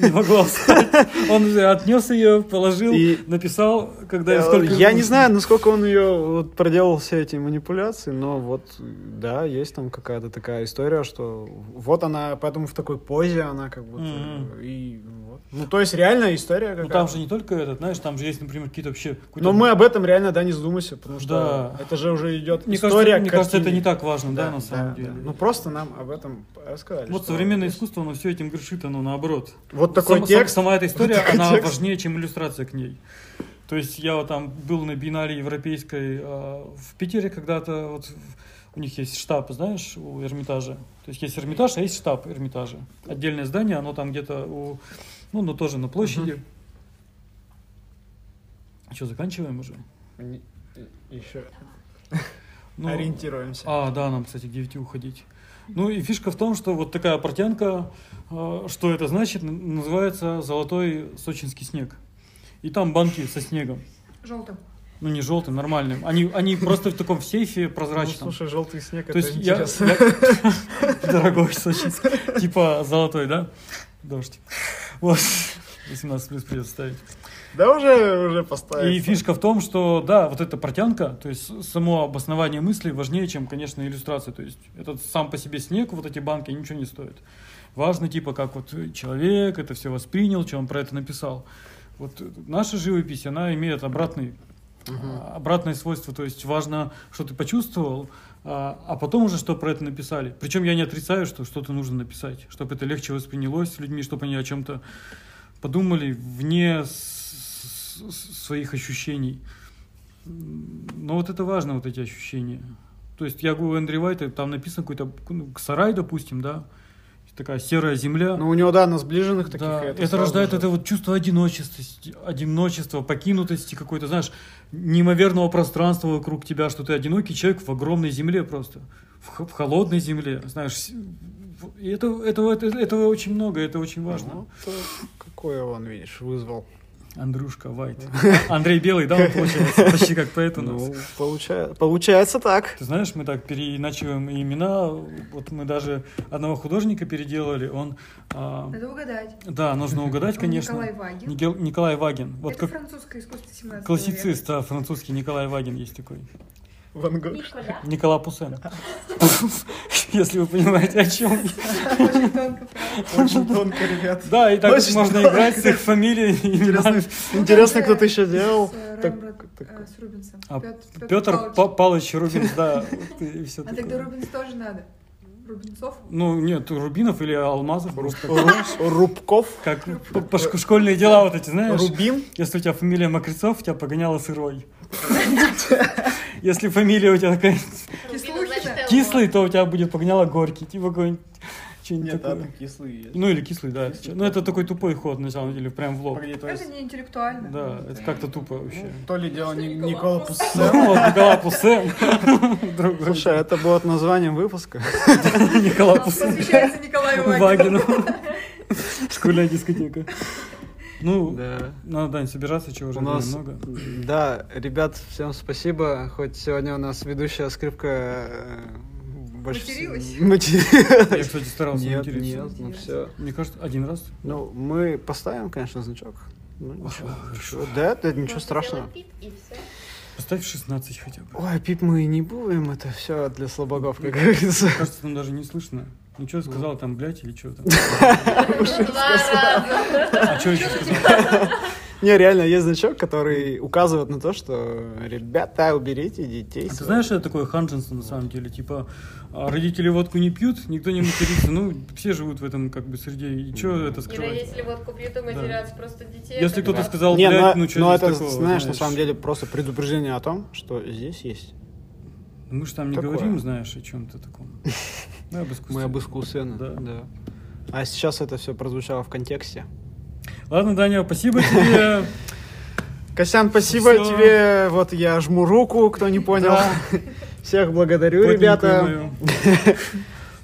Не могла встать. Он отнес ее, положил, И- написал, когда я Э, сколько... Я не знаю, насколько он ее вот проделал все эти манипуляции, но вот, да, есть там какая-то такая история, что вот она, поэтому в такой позе она как будто, Мгм. и вот. Ну, то есть реальная история Ну какая-то. там же не только этот, знаешь, там же есть, например, какие-то вообще... Но мы об этом реально, да, не задумайся, потому что Да. это же уже идет Мне история кажется, мне кажется, это не так важно, да, на самом да, деле. да. Ну, просто нам об этом рассказали. Вот современное искусство, оно все этим грешит, оно наоборот. Вот такой Сам- сам- текст. сама эта история, вот она текст. важнее, чем иллюстрация к ней. То есть я вот там был на биеннале европейской а, в Питере когда-то, вот у них есть штаб, знаешь, у Эрмитажа. То есть есть Эрмитаж, а есть штаб Эрмитажа. Отдельное здание, оно там где-то у, ну, но тоже на площади. Что, заканчиваем уже? Не- Еще [laughs] Ну, ориентируемся. А, да, нам, кстати, к 9 уходить. Ну и фишка в том, что вот такая портянка, э, что это значит, называется золотой сочинский снег. И там банки со снегом. Желтым. Ну не желтым, нормальным. Они, они просто в таком сейфе Ну, прозрачном. слушай, желтый снег, То это есть я, интересно. я- [laughs] дорогой сочинский, типа золотой, да? Дождь. Вот. 18 плюс придется ставить. Да уже, уже поставили. И фишка в том, что, да, вот эта протянка, то есть само обоснование мысли важнее, чем, конечно, иллюстрация. То есть этот сам по себе снег, вот эти банки, ничего не стоят. Важно, типа, как вот человек это все воспринял, что он про это написал. Вот наша живопись, она имеет обратный, а, обратное свойство. То есть важно, что ты почувствовал, а, а потом уже что про это написали. Причем я не отрицаю, что что-то нужно написать, чтобы это легче воспринялось людьми, чтобы они о чем-то подумали вне с- с- своих ощущений. Но вот это важно, вот эти ощущения. То есть я говорю, Эндрю Уайта там написано какой-то ну, сарай, допустим, да, такая серая земля. Ну, у него, да, на сближенных таких. Да, это сразу рождает же. это вот чувство одиночества, одиночества, покинутости какой-то, знаешь, неимоверного пространства вокруг тебя, что ты одинокий человек в огромной земле просто, в, в холодной земле, знаешь. И это, этого, это, этого очень много, это очень важно. Ну, то какое он, видишь, вызвал. Андрюшка Вайт. [laughs] Андрей Белый, да, он получается, почти как поэт у нас. Ну, получа- получается так. Ты знаешь, мы так переиначиваем имена. Вот мы даже одного художника переделали. Он, а, Надо угадать. да, нужно угадать, Он конечно. Николай Вагин. Никел- Николай Вагин. Вот Это как французское искусство 17 классицист, да, французский Николай Вагин есть такой. Ван Гог. Николя. Никола Пуссен. [laughs] Если вы понимаете, о чем. Очень тонко. Очень тонко, ребят. Да, и так можно играть с их фамилией. Интересно, интересно, кто ты еще делал. С, э, э, Рубинсом. А Петр Павлович. Па- Павлович Рубинс, да. [laughs] А тогда Рубинс тоже надо. Рубинцов? Ну, нет, Рубинов или Алмазов. Рубков. Как школьные дела вот эти, знаешь? Рубин. Если у тебя фамилия Мокрецов, тебя погоняла сырой. Если фамилия у тебя такая кислый, то у тебя будет погоняла горький. Типа какой-нибудь что-нибудь Нет, а такое. там кислые есть. Ну или кислый, да. Ну это такой тупой ход, на самом деле, прям в лоб. Погоди, то есть... Это не интеллектуально. Да, это как-то тупо вообще. То ли дело не- Никола. Ну, вот Никола. [laughs] Другой. Слушай, это будет названием выпуска. [laughs] Никола Пуссен. Посвящается Николаю Вагину. [laughs] Школьная дискотека. Ну, Да. надо, Дань, собираться, чего уже У нас, много. да, ребят, всем спасибо. Хоть сегодня у нас ведущая скрипка э, больше Материлась? [laughs] Материлась. Я, кстати, старался Нет, материться. нет, ну все. Мне кажется, один раз. Ну, мы поставим, конечно, значок. Ну, ничего. хорошо. Да, да, ничего страшного. Поставь 16 хотя бы. Ой, пип мы и не будем, это все для слабаков, как говорится. Кажется, там даже не слышно. Ну, что сказал там, блядь, или что там? [laughs] А что еще сказал? Не, реально, есть значок, который указывает на то, что ребята, уберите детей. А ты своих». знаешь, это такое ханженство на самом деле? Типа, а родители водку не пьют, никто не матерится. Ну, все живут в этом как бы среде. И что это И скрывать? родители водку пьют и матерятся просто детей. Если кто-то сказал, Не, блядь, но, ну что но здесь это, такого, знаешь, на самом деле просто предупреждение о том, что здесь есть. Мы же там не такое. говорим, знаешь, о чем-то таком. [laughs] Мы об искусстве. Мы об искусстве, Да. да. А сейчас это все прозвучало в контексте. Ладно, Даня, спасибо тебе. Косян, спасибо Всё. тебе. Вот я жму руку, кто не понял. Да. Всех благодарю, Плотненькую ребята. [laughs] мою.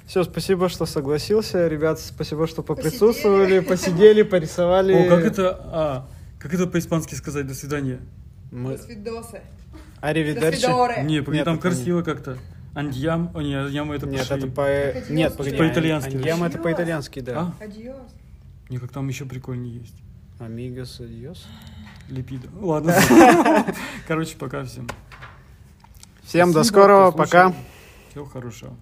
Все, спасибо, что согласился. Ребят, спасибо, что поприсутствовали, посидели, порисовали. О, как это, а, как это по-испански сказать «до свидания»? Мы... До свидоса. До Аривидерчи. Не, погоди, Нет, там красиво как-то. Андьям, о, не, андьям это Нет, пошли. это по... Нет, погоди. По-итальянски. Андьям это по-итальянски, да. А? Адьос. Не, как там еще прикольнее есть. Амигос, адьос. Липидо. Ладно. [laughs] Короче, пока всем. Всем до Спасибо, скорого, кто пока. Всего хорошего.